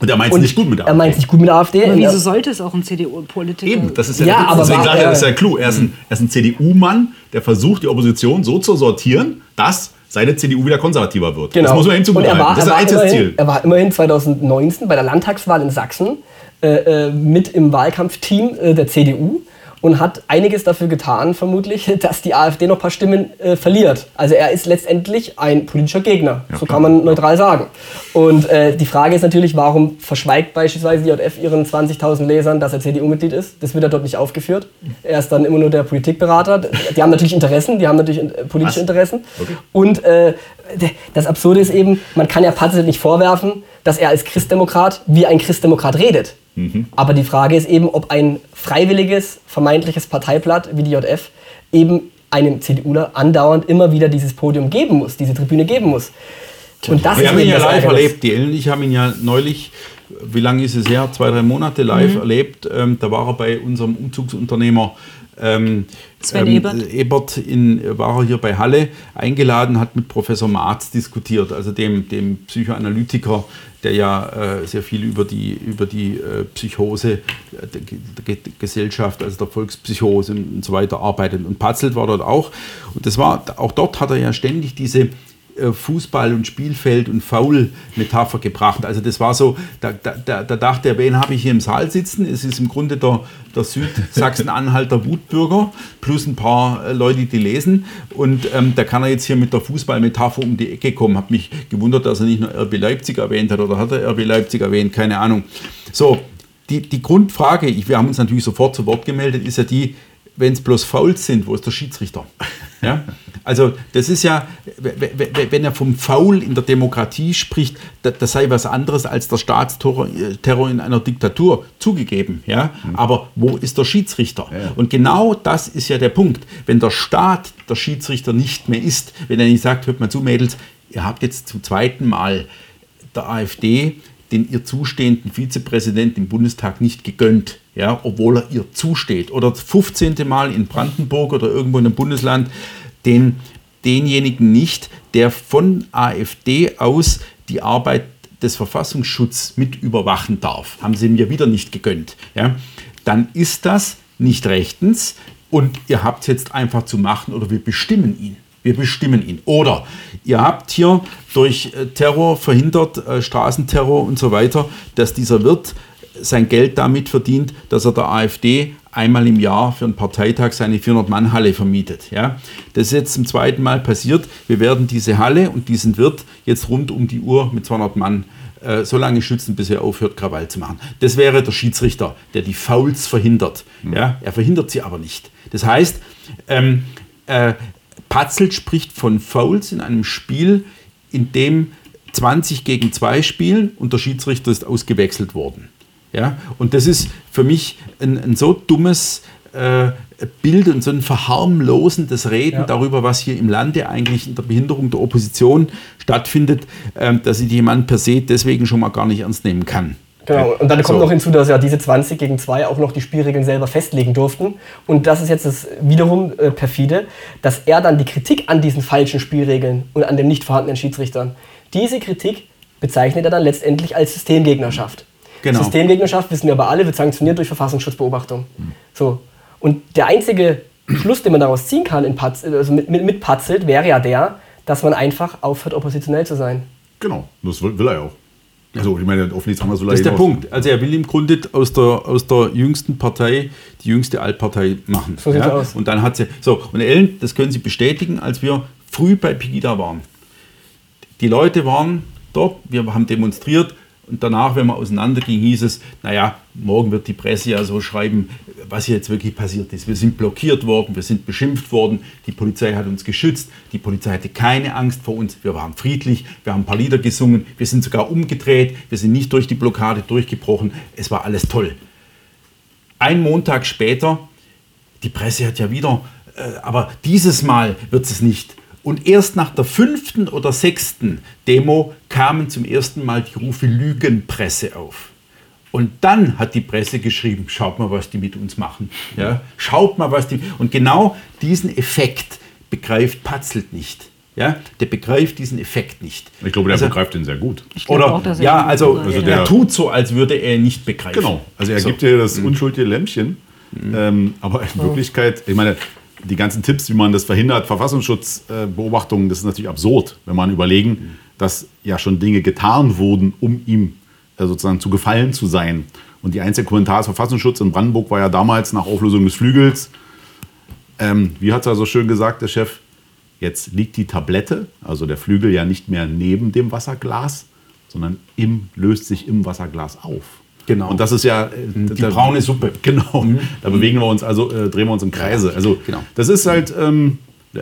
[SPEAKER 2] Und er meint es nicht gut mit der
[SPEAKER 3] Er meint es
[SPEAKER 2] AfD.
[SPEAKER 3] nicht gut mit der AfD.
[SPEAKER 1] Aber
[SPEAKER 3] Und
[SPEAKER 1] wieso
[SPEAKER 3] er-
[SPEAKER 1] sollte es auch ein CDU-Politiker
[SPEAKER 2] Eben, das ist ja,
[SPEAKER 3] Ja, aber
[SPEAKER 2] deswegen
[SPEAKER 3] war-
[SPEAKER 2] sage ich, ja, das ist ja klug. Er ist ein, er ein CDU-Mann, der versucht, die Opposition so zu sortieren, dass seine CDU wieder konservativer wird.
[SPEAKER 3] Genau.
[SPEAKER 2] Das muss man ihm
[SPEAKER 3] er
[SPEAKER 2] Das ist
[SPEAKER 3] er,
[SPEAKER 2] ein einziges
[SPEAKER 3] immerhin,
[SPEAKER 2] Ziel.
[SPEAKER 3] er war immerhin 2019 bei der Landtagswahl in Sachsen äh, äh, mit im Wahlkampfteam äh, der CDU und hat einiges dafür getan, vermutlich, dass die AfD noch ein paar Stimmen äh, verliert. Also er ist letztendlich ein politischer Gegner, so
[SPEAKER 2] klar.
[SPEAKER 3] kann man neutral sagen. Und äh, die Frage ist natürlich, warum verschweigt beispielsweise die JF ihren 20.000 Lesern, dass er CDU-Mitglied ist? Das wird ja dort nicht aufgeführt. Er ist dann immer nur der Politikberater. Die haben natürlich Interessen, die haben natürlich äh, politische
[SPEAKER 2] Was?
[SPEAKER 3] Interessen.
[SPEAKER 2] Okay.
[SPEAKER 3] Und äh, das Absurde ist eben, man kann ja Patzel nicht vorwerfen, dass er als Christdemokrat wie ein Christdemokrat redet. Aber die Frage ist eben, ob ein freiwilliges, vermeintliches Parteiblatt wie die JF eben einem CDUler andauernd immer wieder dieses Podium geben muss, diese Tribüne geben muss. Und das
[SPEAKER 4] Wir
[SPEAKER 3] ist
[SPEAKER 4] haben ihn ja live erlebt. Die Ellen und ich haben ihn ja neulich wie lange ist es her? Zwei, drei Monate live erlebt. Ähm, da war er bei unserem Umzugsunternehmer ähm,
[SPEAKER 1] Sven
[SPEAKER 4] ähm,
[SPEAKER 1] Ebert.
[SPEAKER 4] Ebert in, war er hier bei Halle eingeladen, hat mit Professor Marz diskutiert, also dem, dem Psychoanalytiker, der ja äh, sehr viel über die, über die äh, Psychose der, der Ge- Gesellschaft, also der Volkspsychose und so weiter arbeitet. Und Patzelt war dort auch. Und das war, auch dort hat er ja ständig diese Fußball- und Spielfeld- und Foul-Metapher gebracht. Also das war so, da, da, da da dachte er, wen habe ich hier im Saal sitzen? Es ist im Grunde der, der Südsachsen-Anhalter Wutbürger plus ein paar äh, Leute, die lesen. Und ähm, da kann er jetzt hier mit der Fußball-Metapher um die Ecke kommen. Habe mich gewundert, dass er nicht nur RB Leipzig erwähnt hat oder hat er RB Leipzig erwähnt, keine Ahnung. So, die, die Grundfrage, ich, wir haben uns natürlich sofort zu Wort gemeldet, ist ja die, wenn es bloß Fouls sind, wo ist der Schiedsrichter? Ja? Also das ist ja, wenn er vom Foul in der Demokratie spricht, da- das sei was anderes als der Staatsterror äh, in einer Diktatur, zugegeben. Ja? Aber wo ist der Schiedsrichter? Und genau das ist ja der Punkt. Wenn der Staat der Schiedsrichter nicht mehr ist, wenn er nicht sagt, hört mal zu Mädels, ihr habt jetzt zum zweiten Mal der AfD den ihr zustehenden Vizepräsidenten im Bundestag nicht gegönnt, ja, obwohl er ihr zusteht. Oder das 15. Mal in Brandenburg oder irgendwo in einem Bundesland den, denjenigen nicht, der von AfD aus die Arbeit des Verfassungsschutzes mit überwachen darf. Haben sie mir wieder nicht gegönnt. Ja. Dann ist das nicht rechtens und ihr habt es jetzt einfach zu machen oder wir bestimmen ihn. Wir bestimmen ihn. Oder ihr habt hier durch äh, Terror verhindert, äh, Straßenterror und so weiter, dass dieser Wirt sein Geld damit verdient, dass er der AfD einmal im Jahr für einen Parteitag seine 400-Mann-Halle vermietet. Ja? Das ist jetzt zum zweiten Mal passiert. Wir werden diese Halle und diesen Wirt jetzt rund um die Uhr mit 200 Mann äh, so lange schützen, bis er aufhört, Krawall zu machen. Das wäre der Schiedsrichter, der die Fouls verhindert. Ja? Er verhindert sie aber nicht. Das heißt, ähm, äh, Patzelt spricht von Fouls in einem Spiel, in dem 20 gegen 2 spielen und der Schiedsrichter ist ausgewechselt worden. Ja? Und das ist für mich ein, ein so dummes äh, Bild und so ein verharmlosendes Reden
[SPEAKER 3] Ja.
[SPEAKER 4] darüber, was hier im Lande eigentlich in der Behinderung der Opposition stattfindet, ähm, dass ich jemand per se deswegen schon mal gar nicht ernst nehmen kann.
[SPEAKER 3] Genau, und dann kommt
[SPEAKER 2] So.
[SPEAKER 3] noch hinzu, dass ja diese 20 gegen 2 auch noch die Spielregeln selber festlegen durften. Und das ist jetzt das wiederum äh, perfide, dass er dann die Kritik an diesen falschen Spielregeln und an den nicht vorhandenen Schiedsrichtern, diese Kritik bezeichnet er dann letztendlich als Systemgegnerschaft.
[SPEAKER 4] Genau.
[SPEAKER 3] Systemgegnerschaft, wissen wir aber alle, wird sanktioniert durch Verfassungsschutzbeobachtung. So. Und der einzige Schluss, den man daraus ziehen kann in Patz, also mit, mit, mit Patzelt, wäre ja der, dass man einfach aufhört, oppositionell zu sein.
[SPEAKER 2] Genau, das will, will er ja auch. Also, ich meine, nichts anderes will er
[SPEAKER 4] Das ist der. Punkt. Also er will im Grunde aus der, aus der jüngsten Partei die jüngste Altpartei machen.
[SPEAKER 3] So sieht's aus.
[SPEAKER 4] Und dann hat sie. So, und Ellen, das können Sie bestätigen, als wir früh bei Pegida waren. Die Leute waren dort, wir haben demonstriert und danach, wenn man auseinanderging, hieß es, naja, morgen wird die Presse ja so schreiben, was hier jetzt wirklich passiert ist. Wir sind blockiert worden, wir sind beschimpft worden, die Polizei hat uns geschützt, die Polizei hatte keine Angst vor uns, wir waren friedlich, wir haben ein paar Lieder gesungen, wir sind sogar umgedreht, wir sind nicht durch die Blockade durchgebrochen, es war alles toll. Ein Montag später, die Presse hat ja wieder, äh, aber dieses Mal wird es nicht. Und erst nach der fünften oder sechsten Demo kamen zum ersten Mal die Rufe Lügenpresse auf. Und dann hat die Presse geschrieben, schaut mal, was die mit uns machen. Ja? Schaut mal, was die... Und genau diesen Effekt begreift Patzelt nicht. Ja? Der begreift diesen Effekt nicht.
[SPEAKER 2] Ich glaube, der
[SPEAKER 4] Also-
[SPEAKER 2] begreift den sehr gut.
[SPEAKER 4] Oder,
[SPEAKER 1] auch, dass er
[SPEAKER 4] ja,
[SPEAKER 1] ihn
[SPEAKER 4] also.
[SPEAKER 2] Also
[SPEAKER 4] er
[SPEAKER 2] der-
[SPEAKER 4] tut so, als würde er ihn nicht begreifen.
[SPEAKER 2] Genau, also er
[SPEAKER 4] So.
[SPEAKER 2] gibt dir das unschuldige Lämpchen. Ähm, aber in Wirklichkeit, ich meine, die ganzen Tipps, wie man das verhindert, Verfassungsschutzbeobachtungen, das ist natürlich absurd, wenn man überlegen, dass ja schon Dinge getan wurden, um ihm äh, sozusagen zu gefallen zu sein. Und die einzige Kommentar des Verfassungsschutz in Brandenburg war ja damals nach Auflösung des Flügels, ähm, wie hat er so schön gesagt, der Chef, jetzt liegt die Tablette, also der Flügel ja nicht mehr neben dem Wasserglas, sondern im, löst sich im Wasserglas auf.
[SPEAKER 4] Genau.
[SPEAKER 2] Und das ist ja äh,
[SPEAKER 4] Die braune Suppe.
[SPEAKER 2] Genau. Da bewegen wir uns also, äh, drehen wir uns im Kreise. Also
[SPEAKER 4] Genau.
[SPEAKER 2] das ist halt ähm,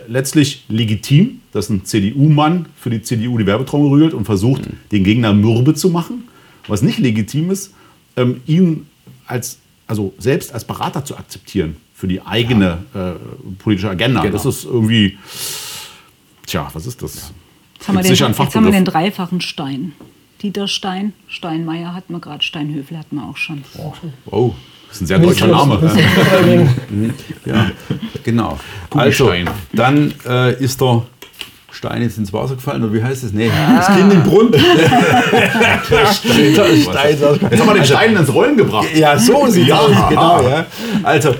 [SPEAKER 2] letztlich legitim, dass ein CDU-Mann für die CDU die Werbetrommel rührt und versucht, den Gegner mürbe zu machen. Was nicht legitim ist, ähm, ihn als, also selbst als Berater zu akzeptieren für die eigene äh, politische Agenda.
[SPEAKER 4] Genau.
[SPEAKER 2] Das ist irgendwie, tja, was ist das?
[SPEAKER 1] Jetzt haben, den, jetzt haben wir den dreifachen Stein. Dieter Stein, Steinmeier hatten wir gerade, Steinhöfel hatten wir auch schon.
[SPEAKER 2] Wow, das ist ein sehr deutscher Name.
[SPEAKER 4] Ja, genau. Also, dann äh, ist der Stein jetzt ins Wasser gefallen, oder wie heißt es? Nee, das Kind im Brunnen. Der Stein, der Stein,
[SPEAKER 2] Jetzt haben wir den Stein ins Rollen gebracht.
[SPEAKER 4] Ja, so sieht
[SPEAKER 2] Ja.
[SPEAKER 4] aus, genau. Ja. Also, äh,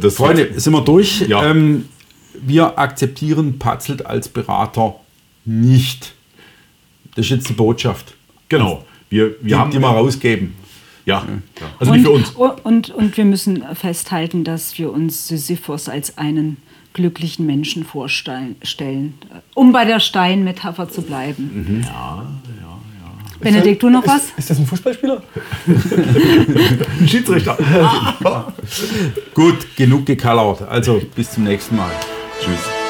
[SPEAKER 2] das
[SPEAKER 4] Freunde, sind wir durch.
[SPEAKER 2] Ja.
[SPEAKER 4] Ähm, wir akzeptieren Patzelt als Berater nicht. Das ist jetzt die Botschaft.
[SPEAKER 2] Genau. Wir, wir
[SPEAKER 4] Die,
[SPEAKER 2] haben
[SPEAKER 4] die wir rausgeben.
[SPEAKER 2] Ja, also nicht für uns.
[SPEAKER 1] Und, und, und wir müssen festhalten, dass wir uns Sisyphos als einen glücklichen Menschen vorstellen, stellen, um bei der Steinmetapher zu bleiben. Ja, ja, ja. Benedikt, du noch was?
[SPEAKER 3] Ist das ein Fußballspieler?
[SPEAKER 2] Ein Schiedsrichter.
[SPEAKER 4] Gut, genug gekallert. Also bis zum nächsten Mal.
[SPEAKER 2] Tschüss.